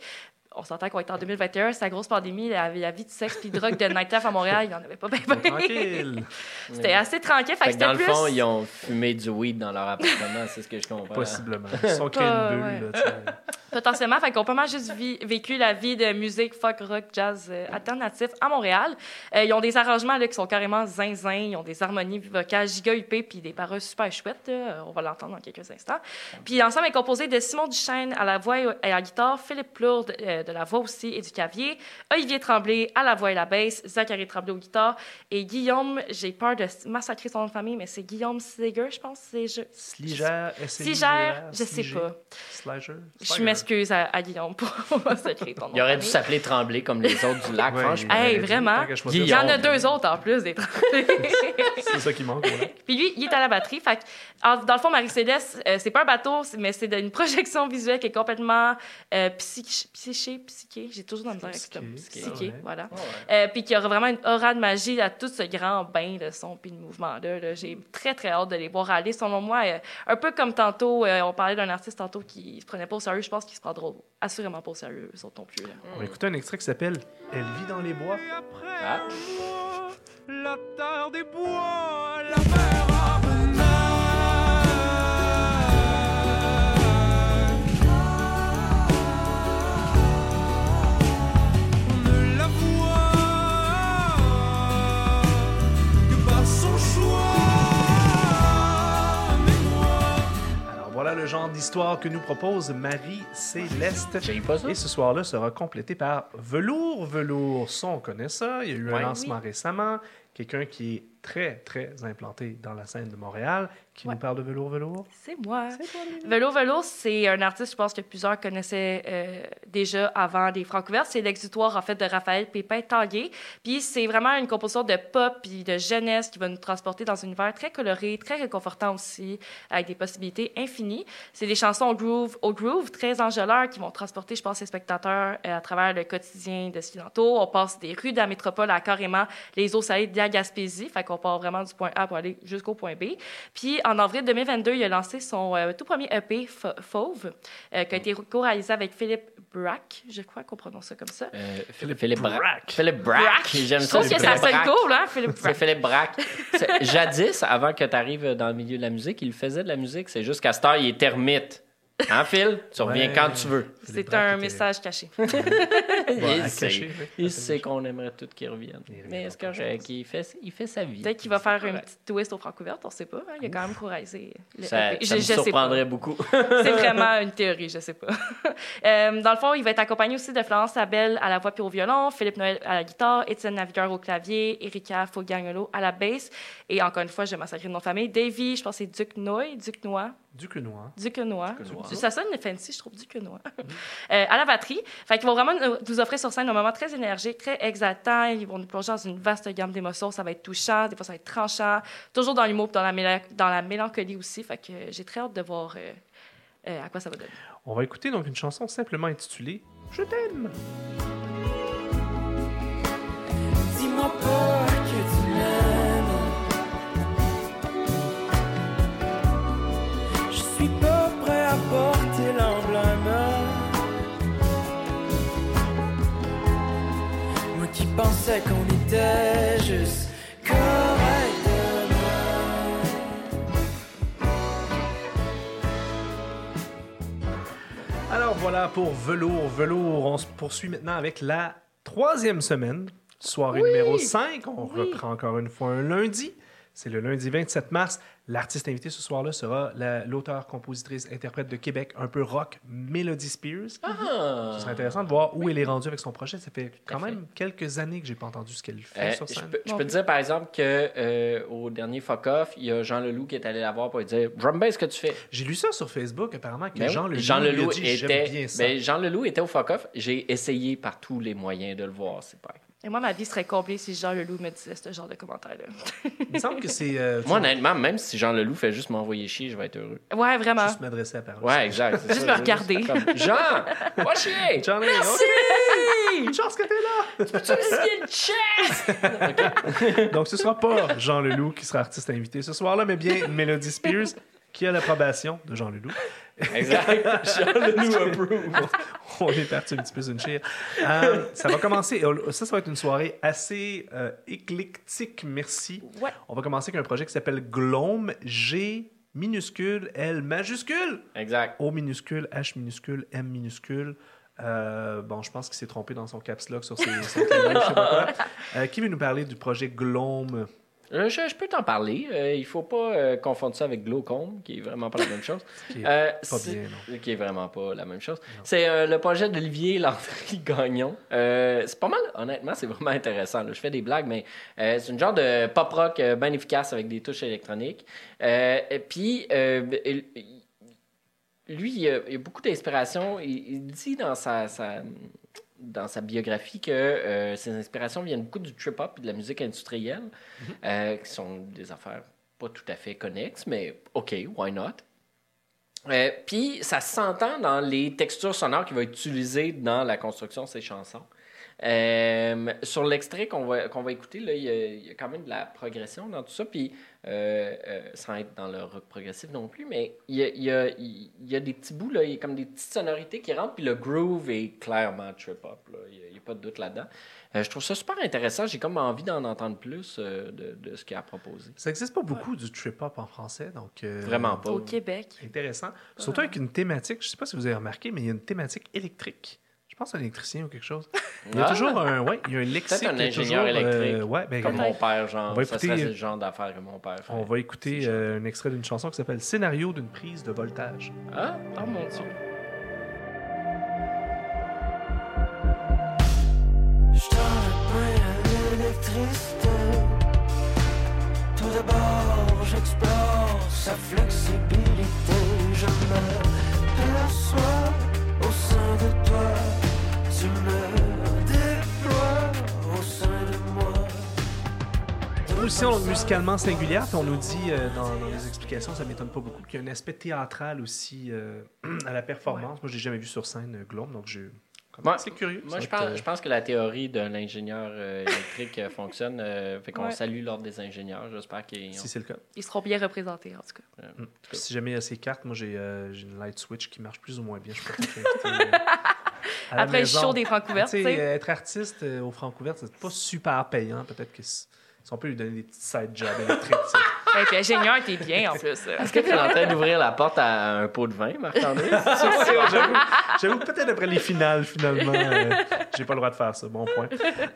On s'entend qu'on est en 2021, c'est la grosse pandémie, la, la vie de sexe puis de drogue de nightlife à Montréal, il n'y en avait pas bien. Tranquille. C'était assez tranquille. Fait, Fait que dans le fond, ils ont fumé du weed dans leur appartement, c'est ce que je comprends. Possiblement. Ils sont créés une bulle. ouais. là. Potentiellement, fait qu'on peut pas mal juste vi- vécu la vie de musique folk, rock, jazz euh, alternatif à Montréal. Euh, ils ont des arrangements là, qui sont carrément zinzin, ils ont des harmonies vocales giga huppées puis des paroles super chouettes. là. Euh, On va l'entendre dans quelques instants. Puis l'ensemble est composé de Simon Duchesne à la voix et à la guitare, Philippe Plourde euh, de la voix aussi et du clavier. Olivier Tremblay à la voix et la basse. Zachary Tremblay aux guitares. Et Guillaume, j'ai peur de massacrer son nom de famille, mais c'est Guillaume Sliger, je pense. C'est je... Sliger, Sliger, je sais pas. Sliger? Je m'excuse à, à Guillaume pour massacrer ton nom. Il aurait dû s'appeler Tremblay comme les autres du lac, franchement. Hey, vraiment? Il y en a deux autres en plus des Tremblay. C'est ça qui manque, voilà. Puis lui, il est à la batterie. Fait que, dans le fond, Marie-Céleste, euh, c'est pas un bateau, mais c'est une projection visuelle qui est complètement euh, psych- psyché, psyché. J'ai toujours dans le avec. Psyché, Psyché, ouais. voilà. Ouais. Euh, puis qui aura vraiment une aura de magie à tout ce grand bain de son puis de mouvement-là. là. J'ai très, très hâte de les voir aller. Selon moi, euh, un peu comme tantôt, euh, on parlait d'un artiste tantôt qui se prenait pas au sérieux. Je pense qu'il se prendra assurément pas au sérieux, eux autres non plus. là. On va écouter un extrait qui s'appelle Elle vit dans les bois. Ah. La terre des bois, la mer voilà le genre d'histoire que nous propose Marie-Céleste. Et ce soir-là sera complété par Velours Velours. Ça, on connaît ça. Il y a eu un lancement récemment. Quelqu'un qui est très, très implanté dans la scène de Montréal, qui Ouais. nous parle de Velours Velours. C'est moi. Velo Velo, c'est un artiste, je pense que plusieurs connaissaient euh, déjà avant des Francouvertes. C'est l'exutoire, en fait, de Raphaël Pépin-Tanguay. Puis c'est vraiment une composition de pop puis de jeunesse qui va nous transporter dans un univers très coloré, très réconfortant aussi, avec des possibilités infinies. C'est des chansons au groove, au groove très enjôleurs qui vont transporter, je pense, les spectateurs euh, à travers le quotidien de ce qui l'entoure. On passe des rues de la métropole à carrément les eaux salées de la Gaspésie. Fait qu'on part vraiment du point A pour aller jusqu'au point B. Puis en avril 2022, il a lancé son euh, tout premier EP, Fa- Fauve, euh, qui a été co-réalisé avec Philippe Brack, je crois qu'on prononce ça comme ça. Euh, Philippe, Philippe Braque. Braque. Philippe Braque. J'aime Je trouve que c'est ça Philippe sonne cool, hein, Philippe C'est Brack. Philippe Braque. C'est- Jadis, avant que tu arrives dans le milieu de la musique, il faisait de la musique. C'est juste qu'à cette heure, il est termite. Hein, Phil? Tu reviens Ouais. quand tu veux. C'est un message caché. Ouais, il sait, oui. il sait qu'on aimerait tout qu'il revienne. Mais est-ce que je fait, il fait sa vie? Peut-être qu'il va faire une petite twist au Francouverte, on sait pas. hein. Il a quand même co-réalisé le Ça, EP. ça Je- me je sais pas. surprendrait beaucoup. C'est vraiment une théorie, je sais pas. Euh, dans le fond, il va être accompagné aussi de Florence Labelle à la voix puis au violon, Philippe Noël à la guitare, Étienne Navigueur au clavier, Erika Fogagnolo à la basse, et encore une fois, je vais massacrer de nom de famille, Davy, je pense que c'est Duc Noy, Duc Noy, Duquenois. Duquenois. Ça sonne fancy, je trouve, Duquenois. euh, à la batterie. Fait qu'ils vont vraiment nous, offrir sur scène un moment très énergique, très exaltant. Ils vont nous plonger dans une vaste gamme d'émotions. Ça va être touchant, des fois ça va être tranchant. Toujours dans l'humour, puis dans la, dans la mélancolie aussi. Fait que euh, j'ai très hâte de voir euh, euh, à quoi ça va donner. On va écouter donc une chanson simplement intitulée Je t'aime. Dis-moi pas pensais qu'on était juste. Alors voilà pour Velours Velours. On se poursuit maintenant avec la troisième semaine, soirée numéro 5. On reprend encore une fois un lundi. C'est le lundi 27 mars. L'artiste invité ce soir-là sera la- l'auteur, compositrice, interprète de Québec, un peu rock, Melody Spears. Ah. Ce serait intéressant de voir où elle est rendue avec son projet. Ça fait quand même quelques années que j'ai pas entendu ce qu'elle fait Euh, sur je scène. peux, je peux te dire, par exemple, que euh, au dernier Fuck Off, il y a Jean Leloup qui est allé la voir pour lui dire Drum bass, que tu fais? J'ai lu ça sur Facebook apparemment que Ben. Jean Leloup, Jean lui a Leloup dit, était, bien ça. ben, Jean Leloup était au Fuck Off. J'ai essayé par tous les moyens de le voir. C'est pas. Et moi, ma vie serait comblée si Jean Leloup me disait ce genre de commentaires-là. Il me semble que c'est euh, Moi, honnêtement, même si Jean Leloup fait juste m'envoyer chier, je vais être heureux. Ouais, vraiment. juste m'adresser à parole. Ouais, exact. Juste ça, me je- regarder. comme, Jean, va chier. Jean Leloup, OK. Une chance que t'es là. Tu me signes le chest? Donc, ce sera pas Jean Leloup qui sera artiste invité ce soir-là, mais bien Melody Spears qui a l'approbation de Jean Leloup. Exact. Jean Leloup approve. On est parti un petit peu sur une chire. Euh, ça va commencer. Ça, ça va être une soirée assez euh, éclectique, merci. Ouais. On va commencer avec un projet qui s'appelle Glome, G minuscule, L majuscule, Exact. O minuscule, H minuscule, M minuscule. Euh, bon, je pense qu'il s'est trompé dans son caps lock sur ses, son clavier, je sais pas quoi. Euh, qui veut nous parler du projet Glome? Euh, je, je peux t'en parler. Euh, il faut pas euh, confondre ça avec glaucome, qui est vraiment pas la même chose. Qui est Euh, pas c'est- bien, non. Qui est vraiment pas la même chose. C'est le projet d'Olivier Landry-Gagnon. Euh, c'est pas mal, honnêtement, c'est vraiment intéressant. là. Je fais des blagues, mais c'est une genre de pop-rock euh, bien efficace avec des touches électroniques. Et puis, lui, il a, il a beaucoup d'inspiration. Il, il dit dans sa, sa- dans sa biographie que euh, ses inspirations viennent beaucoup du trip-hop et de la musique industrielle, euh, qui sont des affaires pas tout à fait connexes, mais OK, why not? Euh, Puis ça s'entend dans les textures sonores qu'il va utiliser dans la construction de ses chansons. Euh, sur l'extrait qu'on va, qu'on va écouter, là, il, y a, il y a quand même de la progression dans tout ça, puis euh, euh, sans être dans le rock progressif non plus, mais il y a, il y a- il y a des petits bouts, là, il y a comme des petites sonorités qui rentrent, puis le groove est clairement trip-hop. Il n'y a, il y a pas de doute là-dedans. Euh, je trouve ça super intéressant. J'ai comme envie d'en entendre plus euh, de, de ce qu'il a proposé. Ça n'existe pas beaucoup du trip-hop en français, donc... euh, Vraiment pas. Au Québec. Intéressant. Surtout avec une thématique, je ne sais pas si vous avez remarqué, mais il y a une thématique électrique. Je pense à un électricien ou quelque chose. Il y a Ah! toujours un, ouais, il y a un lexique. Peut-être un ingénieur toujours, euh, électrique. ouais, ben, Comme on, mon père, genre. on va ça écouter- serait le genre d'affaires que mon père fait. on va écouter euh, un extrait d'une chanson qui s'appelle Scénario d'une prise de voltage. Ah, Oh mon Dieu. Je t'en à l'électricité. Tout d'abord, j'explore sa flexibilité. Je me perçois Position musicalement singulière, puis on nous dit euh, dans, dans les explications, ça m'étonne pas beaucoup, qu'il y a un aspect théâtral aussi euh, à la performance. Moi, je l'ai jamais vu sur scène, euh, Glome, donc je... Moi- c'est curieux. Moi, je pense, je pense que la théorie de l'ingénieur électrique fonctionne. euh, fait qu'on Ouais. salue l'ordre des ingénieurs. J'espère qu'ils ont... Si c'est le cas. Ils seront bien représentés, en tout cas. Si jamais il y a ces cartes, moi j'ai euh, une light switch qui marche plus ou moins bien. Je euh, à la Après le show des Francouvertes, être artiste euh, au Francouverte, c'est pas super payant. Peut-être que si on peut lui donner des petits side jobs électriques. Et puis ingénieur était bien, en plus. Est-ce que tu es en train d'ouvrir la porte à un pot de vin, Marc-André? J'avoue, j'avoue que peut-être après les finales, finalement, euh, j'ai pas le droit de faire ça. Bon point.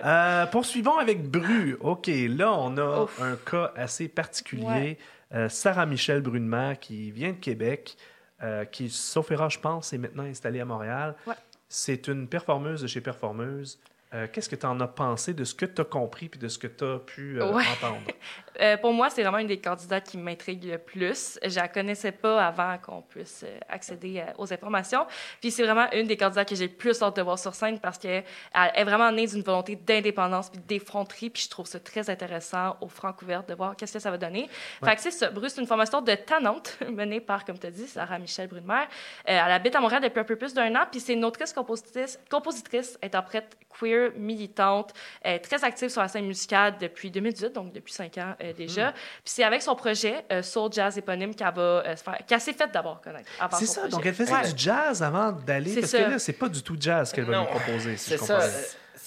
Euh, poursuivons avec Bru. OK, là, on a Ouf. un cas assez particulier. Ouais. Euh, Sarah Michel Brunemer, qui vient de Québec, euh, qui, sauf erreur, je pense, est maintenant installée à Montréal. Ouais. C'est une performeuse de chez Performeuse. Euh, Qu'est-ce que tu en as pensé de ce que tu as compris puis de ce que tu as pu euh, Ouais. entendre? Euh, pour moi, c'est vraiment une des candidates qui m'intrigue le plus. Je la connaissais pas avant qu'on puisse euh, accéder euh, aux informations. Puis c'est vraiment une des candidates que j'ai le plus hâte de voir sur scène parce qu'elle est vraiment née d'une volonté d'indépendance puis d'effronterie. Puis je trouve ça très intéressant au Francouverte de voir qu'est-ce que ça va donner. Fait que c'est ça. Bruce, c'est une formation de Tanante menée par, comme tu as dit, Sarah Michel Brunemer. Elle habite à Montréal depuis un peu plus d'un an. Puis c'est une autrice, compositrice, compositrice, interprète queer, militante, euh, très active sur la scène musicale depuis 2018, donc depuis cinq ans euh, déjà. Puis c'est avec son projet euh, Soul Jazz éponyme qu'elle va euh, se faire, qu'elle s'est faite d'abord connaître. C'est ça, projet. donc elle faisait Ouais. du jazz avant d'aller, C'est parce ça. que là, c'est pas du tout jazz qu'elle va nous proposer, si C'est je ça. comprends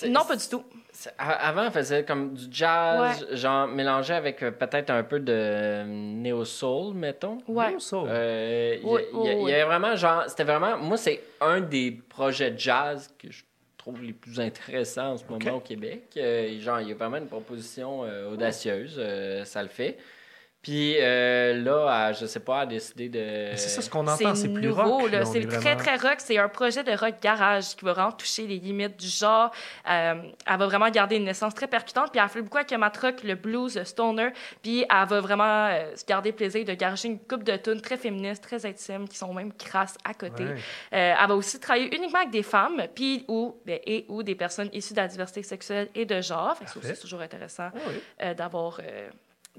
bien. Non, pas du tout. Avant, elle faisait comme du jazz, genre mélangé avec euh, peut-être un peu de euh, néo-soul, mettons. Ouais. Euh, il y Oui, oui, avait vraiment, genre, c'était vraiment, moi, c'est un des projets de jazz que je trouve les plus intéressants en ce moment au Québec. Euh, genre, il y a vraiment une proposition euh, audacieuse, euh, ça le fait. Puis euh, là, elle, je sais pas, elle a décidé de. C'est ça ce qu'on entend, c'est plus nouveau, rock. là. C'est est très, vraiment- très rock. C'est un projet de rock garage qui va vraiment toucher les limites du genre. Euh, elle va vraiment garder une essence très percutante. Puis elle fait beaucoup avec le mat rock, le blues, le stoner. Puis elle va vraiment euh, se garder plaisir de garager une coupe de tunes très féministes, très intimes, qui sont même crasses à côté. Ouais. Euh, elle va aussi travailler uniquement avec des femmes, puis ou, ben, et ou des personnes issues de la diversité sexuelle et de genre. C'est toujours intéressant Ah oui. euh, d'avoir euh,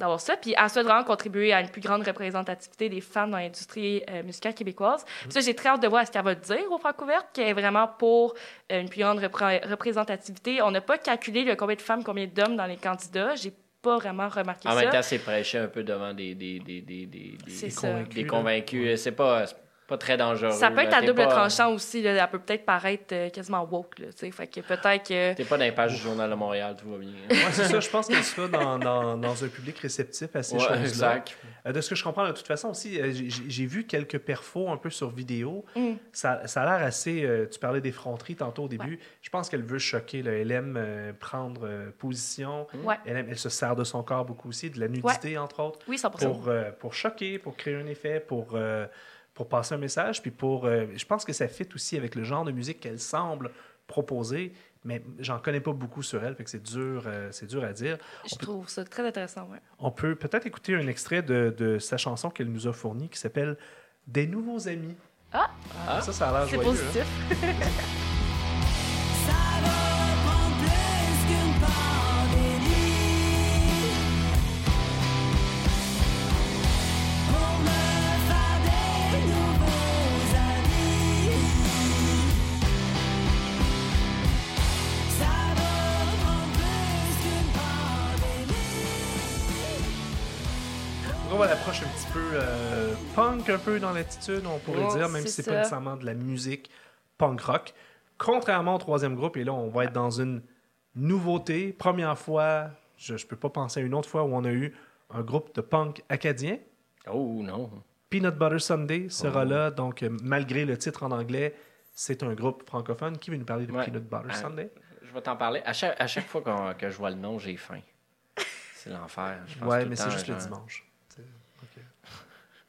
d'avoir ça. Puis elle souhaite vraiment contribuer à une plus grande représentativité des femmes dans l'industrie euh, musicale québécoise. Puis ça, j'ai très hâte de voir ce qu'elle va dire au Francouverte, qui est vraiment pour euh, une plus grande repré- représentativité. On n'a pas calculé le combien de femmes, combien d'hommes dans les candidats. J'ai pas vraiment remarqué En ça. même temps, c'est prêché un peu devant des, des, des, des, des, des- C'est Des ça. convaincus, convaincus. C'est pas, pas très dangereux. Ça peut être là. à double pas- tranchant aussi. Là. Elle peut peut-être paraître euh, quasiment woke. Là, tu sais. fait que peut-être que. T'es pas dans les pages du Journal de Montréal, tout va bien. Ouais, c'est ça. Je pense qu'elle sera dans, dans, dans un public réceptif à ces Ouais, choses-là. exact. Euh, de ce que je comprends, de toute façon aussi, euh, j'ai- vu quelques perfos un peu sur vidéo. Mm. Ça, ça a l'air assez. euh, tu parlais d'effronterie tantôt au début. Je pense qu'elle veut choquer. là. Elle aime euh, prendre euh, position. Ouais. Elle, aime- elle se sert de son corps beaucoup aussi, de la nudité, entre autres, Oui, 100 pour, euh, pour choquer, pour créer un effet, pour, euh, pour passer un message. Puis pour. euh, je pense que ça fit aussi avec le genre de musique qu'elle semble proposer. Mais j'en connais pas beaucoup sur elle, fait que c'est dur, euh, c'est dur à dire. Je trouve ça très intéressant. Ouais. On peut peut-être écouter un extrait de, de sa chanson qu'elle nous a fournie qui s'appelle Des nouveaux amis. Ah! Ça, ça a l'air C'est joyeux. hein? positif. un peu dans l'attitude, on pourrait Ouais, dire, même si c'est pas nécessairement de la musique punk rock. Contrairement au troisième groupe, et là, on va être dans une nouveauté. Première fois, je ne peux pas penser à une autre fois où on a eu un groupe de punk acadien. Oh non. Peanut Butter Sunday sera Oh. là, donc euh, malgré le titre en anglais, c'est un groupe francophone. Qui veut nous parler de Ouais. Peanut Butter Ouais. Sunday? Je vais t'en parler. À chaque, à chaque fois qu'on- que je vois le nom, j'ai faim. C'est l'enfer. Ouais, tout le mais c'est juste le dimanche.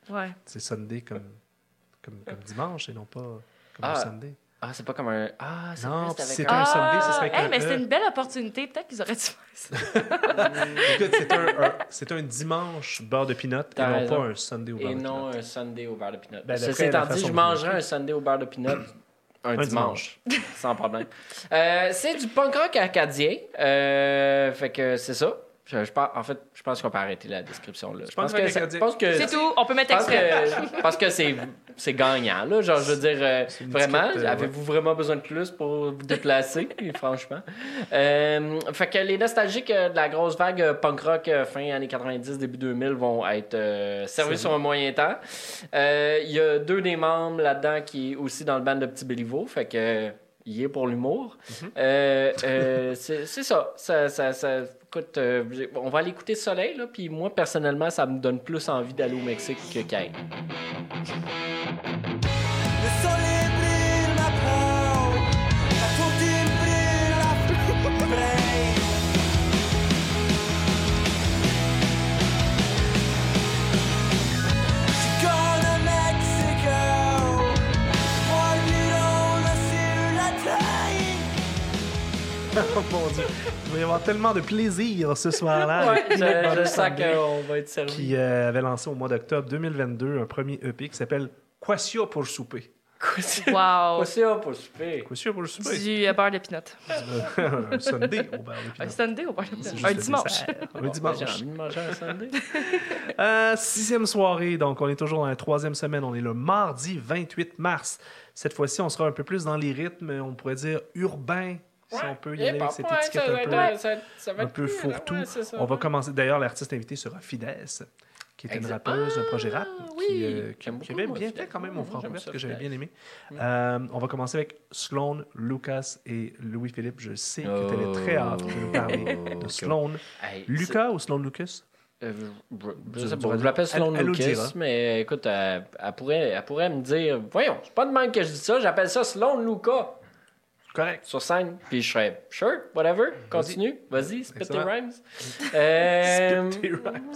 C'est ok. Ouais. C'est Sunday comme, comme, comme dimanche et non pas comme Ah, un Sunday. Ah, c'est pas comme un. Ah, c'est Non, c'est un. un Sunday, ce serait hey, mais E. c'est une belle opportunité. Peut-être qu'ils auraient dû faire ça. Écoute, c'est un, un- c'est un dimanche beurre de peanut et non raison. pas un Sunday au beurre Et de non peanut. un Sunday au beurre de peanut. Ben, Ceci étant dit, je vous un Sunday au beurre de peanut un, Un dimanche. sans problème. Euh, c'est du punk rock acadien. Euh, fait que c'est ça. Je, je pense- en fait, je pense qu'on peut arrêter la description là. Je pense que, ça- acadien. je pense que C'est tout. On peut mettre Je pense extrait. que, parce que c'est, c'est gagnant, là. Genre, je veux dire, euh, vraiment, euh, avez-vous vraiment besoin de plus pour vous déplacer, franchement? Euh, fait que les nostalgiques de la grosse vague punk rock fin années 90, début 2000 vont être euh, servis sur un moyen temps. Euh, Il y a deux des membres là-dedans qui est aussi dans le band de Petit Béliveau, fait que euh, il est pour l'humour. Euh, euh, c'est, c'est ça. ça, ça, ça- écoute, euh, on va aller écouter Soleil, là, puis moi, personnellement, ça me donne plus envie d'aller au Mexique que Kane. mon Dieu. Il va y avoir tellement de plaisir ce soir-là. avec je, sens qu'on va être servi. Qui euh, avait lancé au mois d'octobre 2022 un premier EP qui s'appelle Quassia pour souper. Wow. Pour souper? Quassia pour souper. Du euh, beurre de peanut. un Sunday au beurre de Un. Sunday ou beurre de Un dimanche. dessert. Un J'ai dimanche. envie de manger un Sunday. Euh, sixième soirée, donc on est toujours dans la troisième semaine. On est le mardi 28 mars. Cette fois-ci, on sera un peu plus dans les rythmes, on pourrait dire urbain, si on peut y Eh, aller avec cette ouais, étiquette ça un peu, ouais, ça- ça va un peu plus, fourre-tout. ouais, c'est ça, on va commencer. D'ailleurs, l'artiste invité sera Fides, qui est une Exact. rappeuse, un projet rap, Ah, qui, oui. euh, qui- J'aime qui beaucoup, avait moi, bien fait quand même au ça, que j'avais bien aimé. Euh, on va commencer avec Sloan, Lucas et Louis-Philippe. Je sais que tu avais très hâte de nous parler de. Sloan. Hey, Lucas ou Sloan Lucas? euh, je- sais pas, l'appelle Sloan elle- Lucas, mais écoute, elle, elle pourrait, elle pourrait me dire Voyons, c'est pas de même que je dis ça, j'appelle ça Sloan Lucas Correct. sur scène. Puis je serais Sure, whatever, continue, vas-y, spit tes rhymes. Euh, Spit tes rhymes.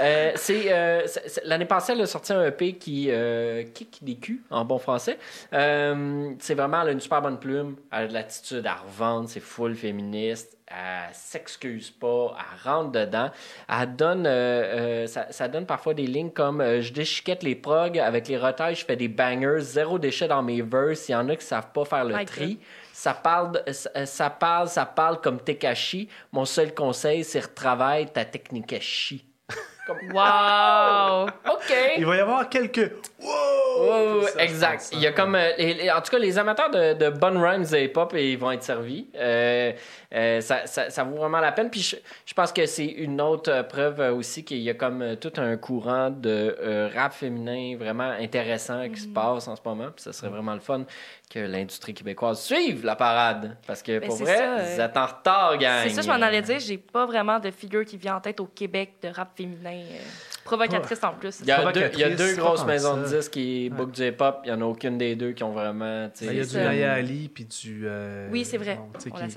Euh, c'est, euh, c'est- c'est- l'année passée, elle a sorti un EP qui euh, kick des culs en bon français. Euh, c'est vraiment, elle a une super bonne plume, elle a de l'attitude à revendre, c'est full féministe, elle s'excuse pas, elle rentre dedans. Elle donne, euh, euh, ça, ça donne parfois des lignes comme euh, je déchiquette les progs avec les retails, je fais des bangers, zéro déchet dans mes verses. Il y en a qui savent pas faire le My tri. Ça parle, ça, ça parle, ça parle comme Tekashi. Mon seul conseil, c'est retravaille ta technique à chi. Comme, Wow! OK. Il va y avoir quelques. Wow! Ça, exact. pense, Il y a hein. comme. euh, les- les- en tout cas, les amateurs de, de bonnes rhymes et hip-hop, ils vont être servis. Euh, euh, ça, ça, ça vaut vraiment la peine. Puis je, je pense que c'est une autre preuve aussi qu'il y a comme tout un courant de euh, rap féminin vraiment intéressant qui se passe en ce moment. Puis ça serait vraiment le fun que l'industrie québécoise suive la parade. Parce que Ben, pour vrai, ça, euh, vous êtes en retard, gang. C'est ça, je m'en allais dire. J'ai pas vraiment de figure qui vient en tête au Québec de rap féminin. Euh, provocatrice en plus. Il y, a deux, Provocatrice, il y a deux pas grosses maisons de disques qui bookent du hip-hop. Il n'y en a aucune des deux qui ont vraiment. tu sais, Ben, Il y a du. Naya Ali puis du. euh, Oui, c'est vrai.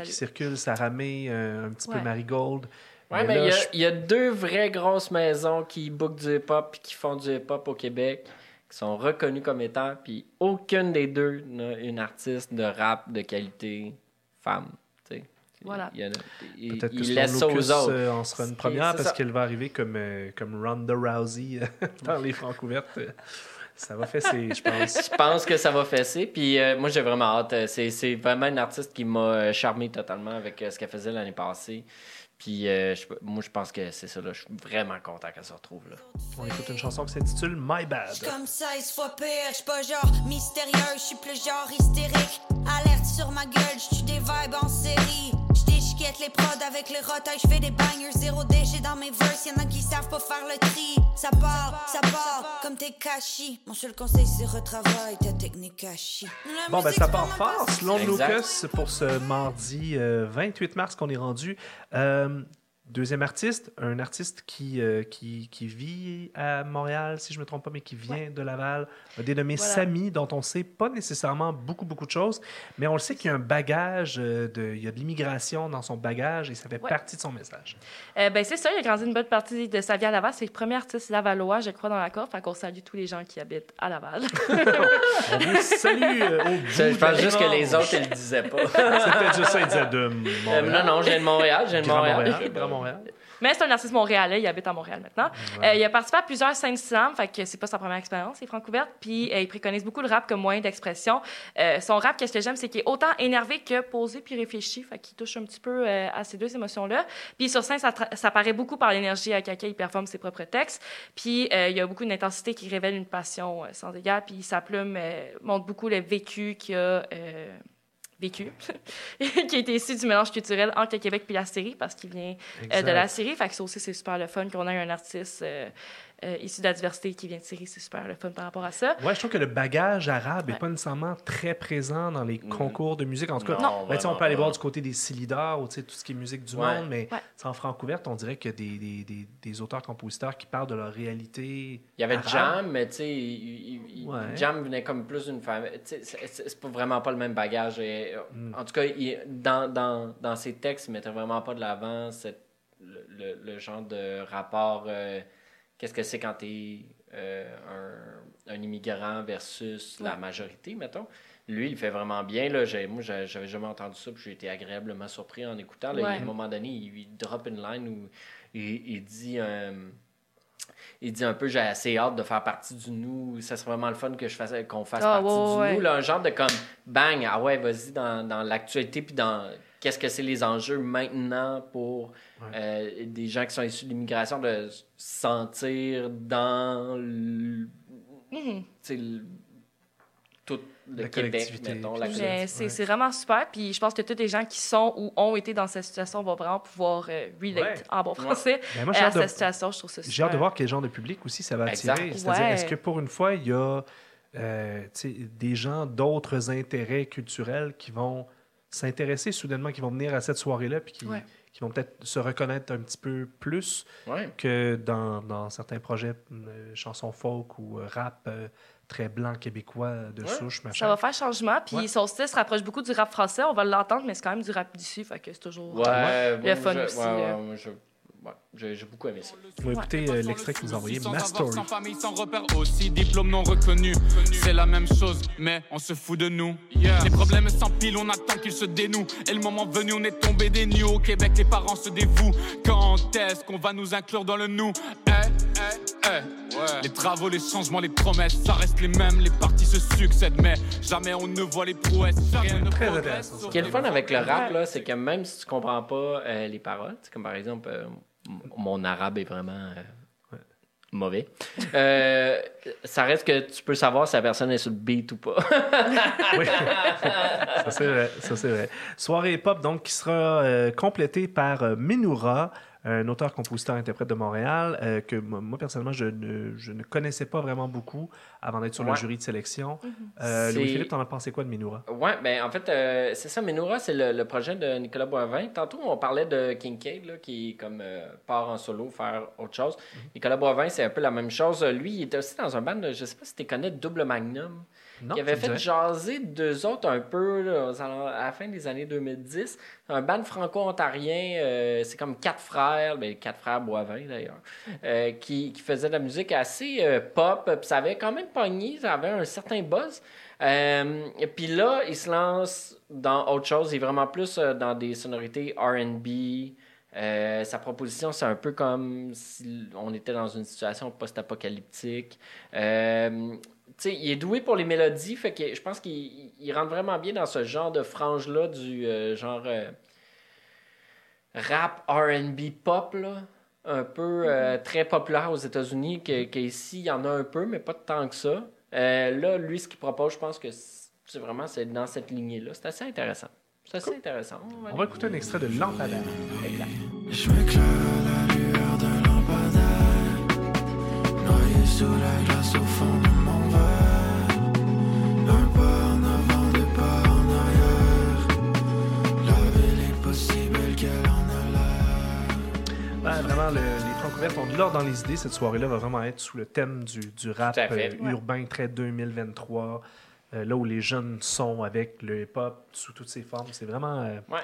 qui, circule, Sarah May, euh, un petit peu. Marigold. Ouais, mais il y, y a deux vraies grosses maisons qui bookent du hip-hop et qui font du hip-hop au Québec, qui sont reconnues comme étant, puis aucune des deux n'a une artiste de rap de qualité femme. Voilà. Il, il- Peut-être que il laisse ça aux autres. euh, en sera une première parce qu'elle va arriver comme, euh, comme Ronda Rousey euh, dans les francs couvertes. Euh, Ça va fesser, je pense. Je pense que ça va fesser. Puis euh, moi, j'ai vraiment hâte. C'est, c'est vraiment une artiste qui m'a charmé totalement avec ce qu'elle faisait l'année passée. Puis euh, je- moi, je pense que c'est ça. Là. Je suis vraiment content qu'elle se retrouve là. On écoute une chanson qui s'intitule My Bad. J'suis comme 16 fois pire, j'suis pas genre mystérieux, j'suis plus genre hystérique. Alerte sur ma gueule, j'tue des vibes en série. J'déchiquette les prods avec les rotailles, j'fais des bangers, zéro déchet dans mes verses. Y'en a qui savent pas faire le tri. Ça part, ça part, comme t'es cachis. Mon seul conseil, c'est retravaille ta technique cachie. Bon, ben ça part fort. Selon. Lucas, pour ce mardi euh, 28 mars qu'on est rendu. Euh, um, deuxième artiste, un artiste qui, euh, qui, qui vit à Montréal, si je ne me trompe pas, mais qui vient de Laval, un dénommé Voilà. Samy, dont on ne sait pas nécessairement beaucoup, beaucoup de choses, mais on le sait qu'il y a un bagage, euh, de, il y a de l'immigration dans son bagage et ça fait Ouais. partie de son message. Euh, ben, c'est ça, il a grandi une bonne partie de sa vie à Laval. C'est le premier artiste lavallois, je crois, dans la cour. Fait qu'on salue tous les gens qui habitent à Laval. On vous salue euh, au bout Je, pense juste que les autres, ils le disaient pas. C'est peut-être juste ça, il disait de Euh, Montréal. non, non, je viens de Montréal. Je viens de Montréal. Montréal. Montréal. Mais c'est un artiste montréalais, il habite à Montréal maintenant. Euh, il a participé à plusieurs scènes slam, fait que c'est pas sa première expérience, c'est francouverte. Puis euh, il préconise beaucoup le rap comme moyen d'expression. Euh, son rap, qu'est-ce que j'aime, c'est qu'il est autant énervé que posé puis réfléchi, fait qu'il touche un petit peu à ces deux émotions-là. Puis sur scène, ça, paraît beaucoup par l'énergie avec laquelle il performe ses propres textes. Puis il y a beaucoup d'intensité qui révèle une passion sans égard. Puis sa plume montre beaucoup le vécu qu'il a. vécu, qui a été issu du mélange culturel entre le Québec puis la Syrie, parce qu'il vient euh, de la Syrie. Fait que ça aussi, c'est super le fun qu'on ait un artiste euh, euh, issu de la diversité qui vient de Syrie. C'est super le fun par rapport à ça. Ouais, je trouve que le bagage arabe n'est Ouais. pas nécessairement très présent dans les concours de musique. En tout cas, Non, ben, on peut aller voir du côté des Silidars ou tu sais, tout ce qui est musique du Ouais. monde, mais en francouverte, on dirait que des, des, des, des auteurs-compositeurs qui parlent de leur réalité. Il y avait arabe. Jam, mais tu sais. Jam venait comme plus d'une famille. C'est- vraiment pas le même bagage. Et, Mm. En tout cas, il- dans, dans, dans ses textes, il mettait vraiment pas de l'avant cette- le, le- le genre de rapport. euh, Qu'est-ce que c'est quand t'es euh, un, un immigrant versus la majorité, mettons? Lui, il fait vraiment bien. Là. J'ai- Moi, j'avais jamais entendu ça, puis j'ai été agréablement surpris en écoutant. Là. Ouais. À un moment donné, il, il drop une line où il, il dit. euh, il dit un peu j'ai assez hâte de faire partie du nous ça serait vraiment le fun que je fasse qu'on fasse Ah, partie ouais, du ouais. nous là, un genre de comme bang ah ouais vas-y dans, dans l'actualité puis dans qu'est-ce que c'est les enjeux maintenant pour euh, des gens qui sont issus de l'immigration de se sentir dans le, Mhm. tu sais, le- tout le La Québec mettons la c'est Ouais. vraiment super. Puis je pense que tous les gens qui sont ou ont été dans cette situation vont vraiment pouvoir euh, relate Ouais. en bon français Ben, moi, j'ai à hâte de- cette situation. Je trouve ça super. J'ai hâte de voir quel genre de public aussi ça va attirer. C'est-à-dire, Ouais. est-ce que pour une fois, il y a euh, des gens d'autres intérêts culturels qui vont s'intéresser soudainement, qui vont venir à cette soirée-là, puis qui, Ouais. qui vont peut-être se reconnaître un petit peu plus Ouais. que dans, dans certains projets euh, chansons folk ou euh, rap euh, très blanc québécois de Ouais. souche, machin. Ça va faire changement. Puis Ouais. son style se rapproche beaucoup du rap français. On va l'entendre, mais c'est quand même du rap d'ici. Fait que c'est toujours. Ouais, Le fun je- aussi, ouais, ouais, euh. moi, je- ouais, j'ai beaucoup aimé ça. On va écouter euh, l'extrait que vous envoyez, Ma avoir, Story. Sans famille, sans repère aussi, diplôme non reconnu. C'est la même chose, mais on se fout de nous. Les problèmes s'empilent, on attend qu'ils se dénouent. Et le moment venu, on est tombé des nues. Au Québec, les parents se dévouent. Quand est-ce qu'on va nous inclure dans le nous? Eh, eh, eh. Les travaux, les changements, les promesses, ça reste les mêmes. Les partis se succèdent, mais jamais on ne voit les prouesses. Rien ne Très progresse. Ce qui est le fun avec le rap, là, c'est que même si tu comprends pas euh, les paroles, c'est comme par exemple, euh, mon arabe est vraiment euh, mauvais. Euh, ça reste que tu peux savoir si la personne est sur le beat ou pas. Oui. ça, c'est vrai. Soirée pop, donc, qui sera euh, complétée par Menoura, un auteur, compositeur, interprète de Montréal, euh, que moi, personnellement, je ne, je ne connaissais pas vraiment beaucoup avant d'être sur le jury de sélection. Euh, C'est- Louis-Philippe, t'en as pensé quoi de Menoura? Ouais, ben en fait, euh, c'est ça, Menoura, c'est le, le projet de Nicolas Boivin. Tantôt, on parlait de Kincaid, là, qui comme euh, part en solo faire autre chose. Nicolas Boivin, c'est un peu la même chose. Lui, il était aussi dans un band, je sais pas si tu connais, Double Magnum. Non, qui avait fait jaser deux autres un peu là, à la fin des années 2010. Un band franco-ontarien, euh, c'est comme quatre frères, ben, quatre frères Boivin d'ailleurs, euh, qui, qui faisaient de la musique assez euh, pop, puis ça avait quand même pogné, ça avait un certain buzz. Et puis là, il se lance dans autre chose, il est vraiment plus dans des sonorités RB. Euh, sa proposition, c'est un peu comme si on était dans une situation post-apocalyptique. Euh, il est doué pour les mélodies, fait que je pense qu'il il rentre vraiment bien dans ce genre de frange-là du euh, genre euh, rap R&B pop, là. Un peu euh, très populaire aux États-Unis, que, que ici, il y en a un peu, mais pas tant que ça. Euh, là, lui, ce qu'il propose, je pense que c'est vraiment c'est dans cette lignée-là. C'est assez intéressant. C'est assez intéressant. On va écouter un extrait de Lampadaire. Je m'éclaire à la lueur lampadaire Noyé sous la glace au fond vraiment, le- les ont de l'or dans les idées. Cette soirée-là va vraiment être sous le thème du, du rap fait. euh, urbain très 2023. euh, là où les jeunes sont avec le hip-hop sous toutes ses formes. C'est vraiment, euh, Ouais.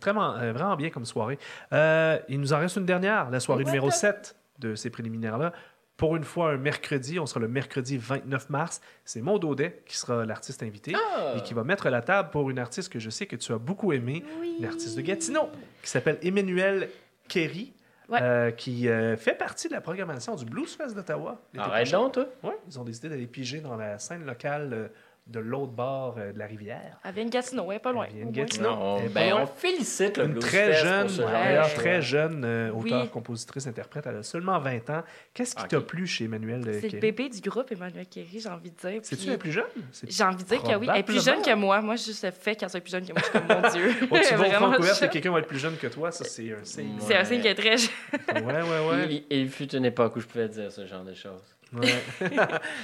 vraiment, euh, vraiment bien comme soirée. Euh, il nous en reste une dernière, la soirée numéro 7 de ces préliminaires-là. Pour une fois, un mercredi, on sera le mercredi 29 mars. C'est Maud Audet qui sera l'artiste invité Ah! et qui va mettre la table pour une artiste que je sais que tu as beaucoup aimée, une artiste de Gatineau, qui s'appelle Emmanuel Kerry. Ouais. euh, qui euh, fait partie de la programmation du Blues Fest d'Ottawa. Arrête donc, toi. Ouais, ils ont décidé d'aller piger dans la scène locale euh, de l'autre bord euh, de la rivière. Elle vient de Gatineau, ouais, pas loin. Elle vient de. Gatineau. Non, Elle ben, on félicite le Une très jeune, pour ce d'ailleurs, choses. très jeune euh, Oui. compositrice, interprète. Elle a seulement 20 ans. Qu'est-ce qui Ok. t'a plu chez Emmanuel euh, C'est le Kerry? bébé du groupe, Emmanuel Kerry, j'ai envie de dire. C'est-tu la plus jeune? J'ai envie de dire que oui. Elle est plus jeune que moi. Moi, juste le fait qu'elle soit plus jeune que moi, je suis comme, mon Dieu. Oh, tu vas au et quelqu'un va être plus jeune que toi, ça c'est un signe. C'est un signe qu'elle est très jeune. Ouais, ouais, ouais. Il, il fut une époque où je pouvais dire ce genre de choses. Ouais.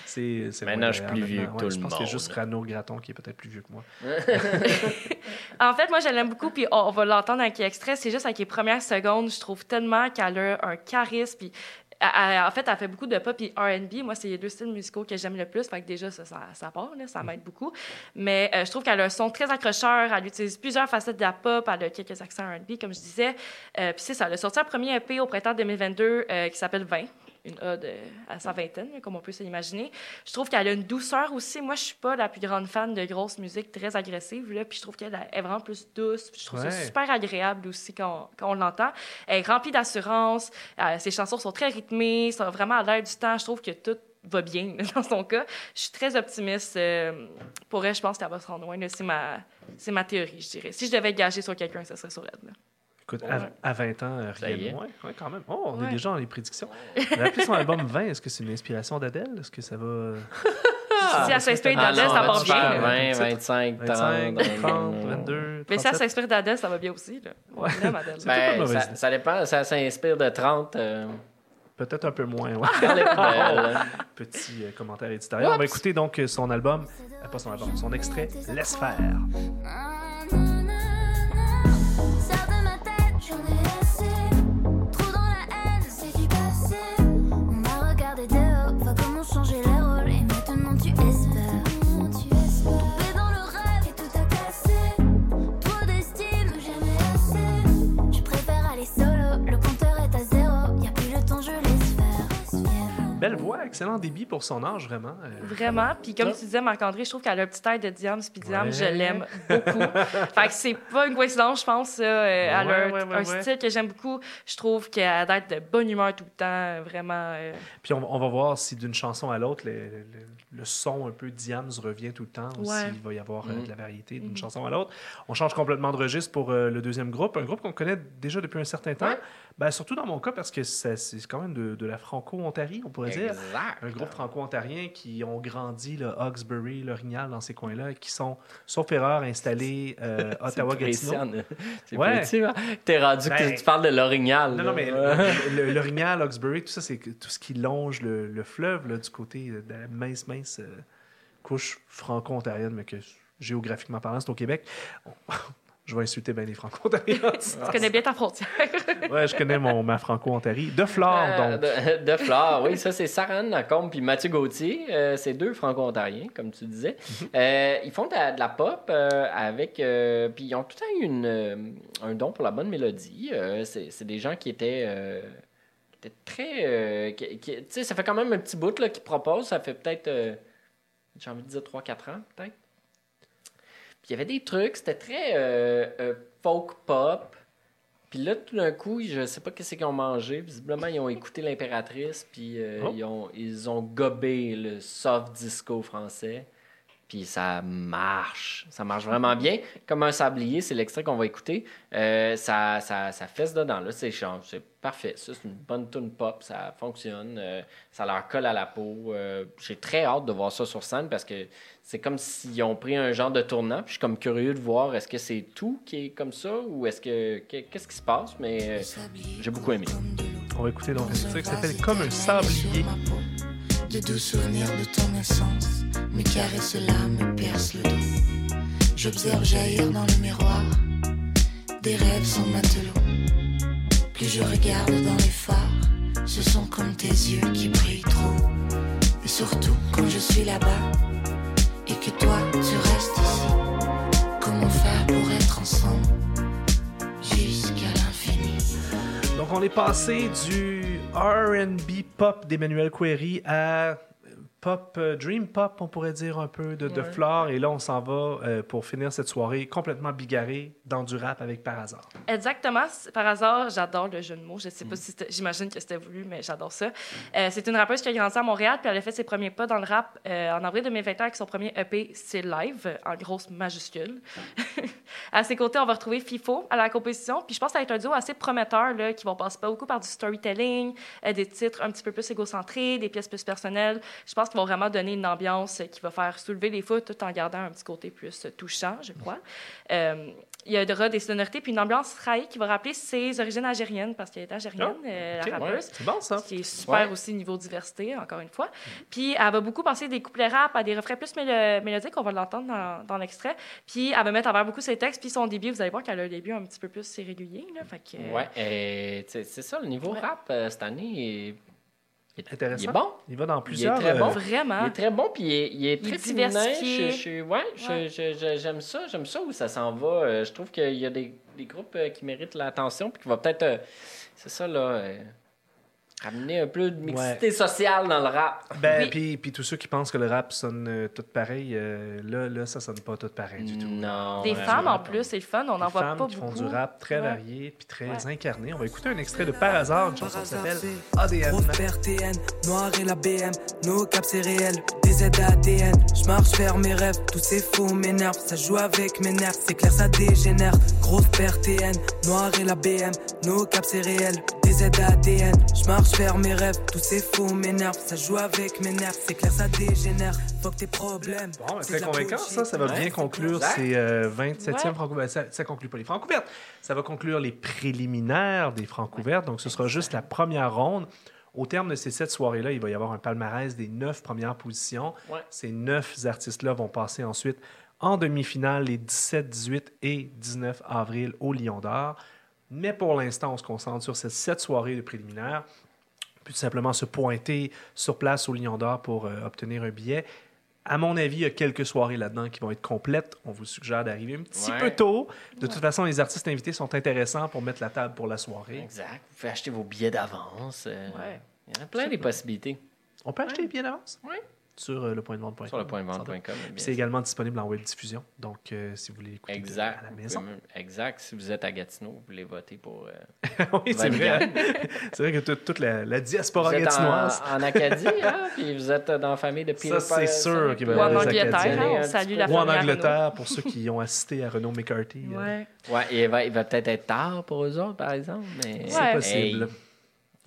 c'est, c'est Maintenant, je suis plus vieux que tout je le pense qu'il y a monde. juste Rano Graton qui est peut-être plus vieux que moi. En fait, moi, je l'aime beaucoup, puis on, on va l'entendre avec l'extrait. C'est juste avec les premières secondes, je trouve tellement qu'elle a un charisme, puis elle- elle- en fait, elle fait beaucoup de pop et R&B. Moi, c'est les deux styles musicaux que j'aime le plus. Fait que déjà, ça, ça, ça part, là, ça m'aide beaucoup. Mais euh, je trouve qu'elle a un son très accrocheur. Elle utilise plusieurs facettes de la pop. Elle a quelques accents R&B, comme je disais. Euh, puis c'est ça. Elle a sorti un premier EP au printemps 2022 euh, qui s'appelle 20 une ode à sa vingtaine, comme on peut s'imaginer. Je trouve qu'elle a une douceur aussi. Moi, je suis pas la plus grande fan de grosse musique très agressive, là, puis je trouve qu'elle est vraiment plus douce. Je trouve Ouais. ça super agréable aussi quand, quand on l'entend. Elle est remplie d'assurance. Euh, ses chansons sont très rythmées, sont vraiment à l'air du temps. Je trouve que tout va bien dans son cas. Je suis très optimiste. euh, pour elle, je pense qu'elle va se rendre loin. C'est ma, ma théorie, je dirais. Si je devais gager sur quelqu'un, ce serait sur elle. là. Écoute, Ouais. à, à 20 ans, euh, rien de est. moins. Ouais, quand même. Oh, on est Ouais. déjà dans les prédictions. Elle a appelé son album 20. Est-ce que c'est une inspiration d'Adèle? Est-ce que ça va. si elle s'inspire d'Adèle, ça part va bien. là. 20, Titre. 25, 30. 25, 30, euh, 22. Mais si elle 37? s'inspire d'Adèle, ça va bien aussi. Là. Une Ben, ça, ça dépend, ça s'inspire de 30. euh, Peut-être un peu moins. ouais. Petit euh, commentaire éditorial. On va écouter donc euh, son album, euh, pas son album, son extrait Laisse faire. Belle voix, excellent débit pour son âge, vraiment. Euh, Vraiment. Puis comme tu disais, Marc-André, je trouve qu'elle a un petit air de Diams. Puis Diams, Ouais. je l'aime beaucoup. fait que c'est pas une coïncidence, je pense. Ça. Euh, elle Ouais, un ouais. style que j'aime beaucoup. Je trouve qu'elle a l'air de bonne humeur tout le temps. Vraiment. euh, Puis on, on va voir si d'une chanson à l'autre, le, le- le son un peu Diams revient tout le temps, ou Ouais. s'il va y avoir euh, de la variété d'une Mhm. chanson à l'autre. On change complètement de registre pour euh, le deuxième groupe, un groupe qu'on connaît déjà depuis un certain temps. Ben, surtout dans mon cas, parce que c'est quand même de, de la franco-ontarie, on pourrait dire. Exact. Un groupe franco-ontarien qui ont grandi, le Hawkesbury, L'Orignal, dans ces coins-là, qui sont, sauf erreur, installés euh, Ottawa-Gatineau. C'est Ouais. hein? T'es rendu que Ben, tu parles de l'orignal. Non, non, mais l'Orignal, Hawkesbury, tout ça, c'est tout ce qui longe le, le fleuve là, du côté de la mince, mince euh, couche franco-ontarienne, mais que géographiquement parlant, c'est au Québec. Je vais insulter bien les franco-ontariens. tu connais bien ta frontière. ouais, je connais mon, ma franco-ontarie. De Flore, Euh, donc. de, de Flore, oui, ça c'est Sarah Lacombe puis Mathieu Gauthier. Euh, c'est deux franco-ontariens, comme tu disais. Mhm. Euh, ils font de la, de la pop euh, avec. euh, puis ils ont tout le temps eu une, euh, un don pour la bonne mélodie. Euh, c'est, des gens qui étaient. euh, qui étaient très. euh, tu sais, ça fait quand même un petit bout là, qu'ils proposent. Ça fait peut-être. euh, j'ai envie de dire 3-4 ans, peut-être. Puis il y avait des trucs, c'était très euh, euh, folk pop. Puis là, tout d'un coup, je sais pas qu'est-ce qu'ils ont mangé. Visiblement, ils ont écouté l'impératrice, puis euh, Oh. ils, ont, ils ont gobé le soft disco français. Puis ça marche. Ça marche vraiment bien. Comme un sablier, c'est l'extrait qu'on va écouter. Euh, ça, ça, ça fesse dedans. Là, c'est genre, c'est parfait. Ça, c'est une bonne tune pop. Ça fonctionne. Euh, ça leur colle à la peau. Euh, J'ai très hâte de voir ça sur scène parce que c'est comme s'ils ont pris un genre de tournant. Puis je suis comme curieux de voir est-ce que c'est tout qui est comme ça ou est-ce que. Qu'est-ce qui se passe? Mais euh, j'ai beaucoup aimé. On va écouter donc un titre qui s'appelle Comme un sablier. De doux souvenirs de ton naissance, mes caresses là me percent le dos. J'observe jaillir dans le miroir des rêves sans matelot. Plus je regarde dans les phares, ce sont comme tes yeux qui brillent trop. Et surtout quand je suis là-bas et que toi tu restes ici. Comment faire pour être ensemble jusqu'à l'infini? Donc, on est passé du RB pop d'Emmanuel Query à pop, euh, dream pop, on pourrait dire un peu, de, de Ouais. Flore. Et là, on s'en va euh, pour finir cette soirée complètement bigarrée dans du rap avec Par hasard. Exactement. Par hasard, j'adore le jeu de mots. Je sais pas Mm. si c'était- j'imagine que c'était voulu, mais j'adore ça. Euh, c'est une rappeuse qui a grandi à Montréal, puis elle a fait ses premiers pas dans le rap euh, en avril 2021 avec son premier EP C'est Live, en grosse majuscule. à ses côtés, on va retrouver FIFO à la composition, puis je pense que ça va être un duo assez prometteur, là, qui vont passer pas beaucoup par du storytelling, des titres un petit peu plus égocentrés, des pièces plus personnelles. Je pense qu'ils vont vraiment donner une ambiance qui va faire soulever les foules tout en gardant un petit côté plus touchant, je crois. Euh, il y aura des sonorités puis une ambiance raille qui va rappeler ses origines algériennes parce qu'elle est algérienne, Oh, euh, ok, la rappeuse. C'est bon, ça. Qui est super Ouais. aussi niveau diversité, encore une fois. Puis elle va beaucoup passer des couplets rap à des refrains plus mélo- mélodiques, on va l'entendre dans, dans l'extrait. Puis elle va mettre en valeur beaucoup ses textes, puis son début, vous allez voir qu'elle a un début un petit peu plus irrégulier. Là, fait que, Ouais, c'est ça, le niveau Ouais. rap euh, cette année est, est- Intéressant. Il est bon. Il va dans plusieurs. très euh, bon. Vraiment. Il est très bon, puis il est, il est Il est très féminin. diversifié. Je, je- ouais, je- j'aime ça, j'aime ça où ça s'en va. Euh, je trouve qu'il y a des, des groupes euh, qui méritent l'attention, puis qui va peut-être, euh, c'est ça, là, euh, ramener un peu de mixité sociale dans le rap. Ben, Oui. puis, puis tous ceux qui pensent que le rap sonne euh, tout pareil, euh, là, là, ça sonne pas tout pareil du tout. Non. Des femmes en plus, c'est le fun, on n'en Des voit femmes pas qui beaucoup. font du rap très Ouais. varié puis très Ouais. incarné. On va écouter un extrait de Par hasard, une chanson qui s'appelle ADN. Grosse PRTN, noir et la BM, nos caps c'est réel, des Z ADN, je marche vers mes rêves, tous ces faux m'énervent, ça joue avec mes nerfs, c'est clair ça dégénère. Grosse PRTN, noir et la BM, nos caps c'est réel, des Z ADN, je marche vers mes rêves, tous ces faux m'énervent, ça joue avec mes nerfs, c'est clair ça dégénère. Fuck tes problèmes. Bon, c'est convaincant, ça. Ça va Ouais, bien conclure ces euh, 27e Ouais. francs ouvertes. Ça, ça conclut pas les francs ouvertes. Ça va conclure les préliminaires des francs ouvertes. Donc, ce sera juste la première ronde. Au terme de ces sept soirées-là, il va y avoir un palmarès des neuf premières positions. Ouais. Ces neuf artistes-là vont passer ensuite en demi-finale les 17, 18 et 19 avril au Lion d'Or. Mais pour l'instant, on se concentre sur ces sept soirées de préliminaires. Puis tout simplement se pointer sur place au Lion d'Or pour euh, obtenir un billet. À mon avis, il y a quelques soirées là-dedans qui vont être complètes. On vous suggère d'arriver un petit Ouais. peu tôt. De toute façon, les artistes invités sont intéressants pour mettre la table pour la soirée. Exact. Vous pouvez acheter vos billets d'avance. euh, Ouais. Il y en a plein des possibilités. On peut acheter les billets d'avance? Oui. Sur euh, le point de vente.com. Sur le point de Sans doute. vente.com. bien Puis C'est également disponible en web diffusion. Donc, euh, si vous voulez l'écouter de- Exact. à la maison. Exact. Si vous êtes à Gatineau, vous voulez voter pour. euh, oui, c'est vrai. c'est vrai que toute, toute la, la diaspora Vous êtes gatinoise. en, en Acadie, hein? Puis vous êtes dans la famille de Peter Ça, c'est sûr qu'il va y avoir des Angleterre, Acadiens. hein, on salue la Ou en. Angleterre, pour ceux qui ont assisté à Renault McCarthy. euh, Ouais. Il va, il va peut-être être tard pour eux autres, par exemple. Mais... C'est Ouais. possible. Hey.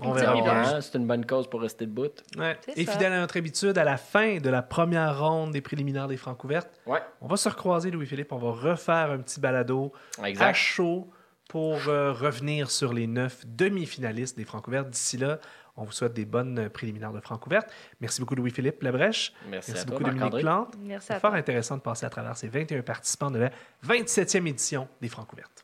On verra. Hein, c'est une bonne cause pour rester debout. Ouais. Et ça. fidèle à notre habitude, à la fin de la première ronde des préliminaires des francs couvertes, Ouais, on va se recroiser, Louis-Philippe. On va refaire un petit balado à chaud pour euh, revenir sur les neuf demi-finalistes des francs couvertes. D'ici là, on vous souhaite des bonnes préliminaires de francs couvertes. Merci beaucoup, Louis-Philippe Labrèche. Merci, Merci à toi, beaucoup, Dominique. Plante. Merci C'est fort toi. intéressant de passer à travers ces 21 participants de la 27e édition des francs couvertes.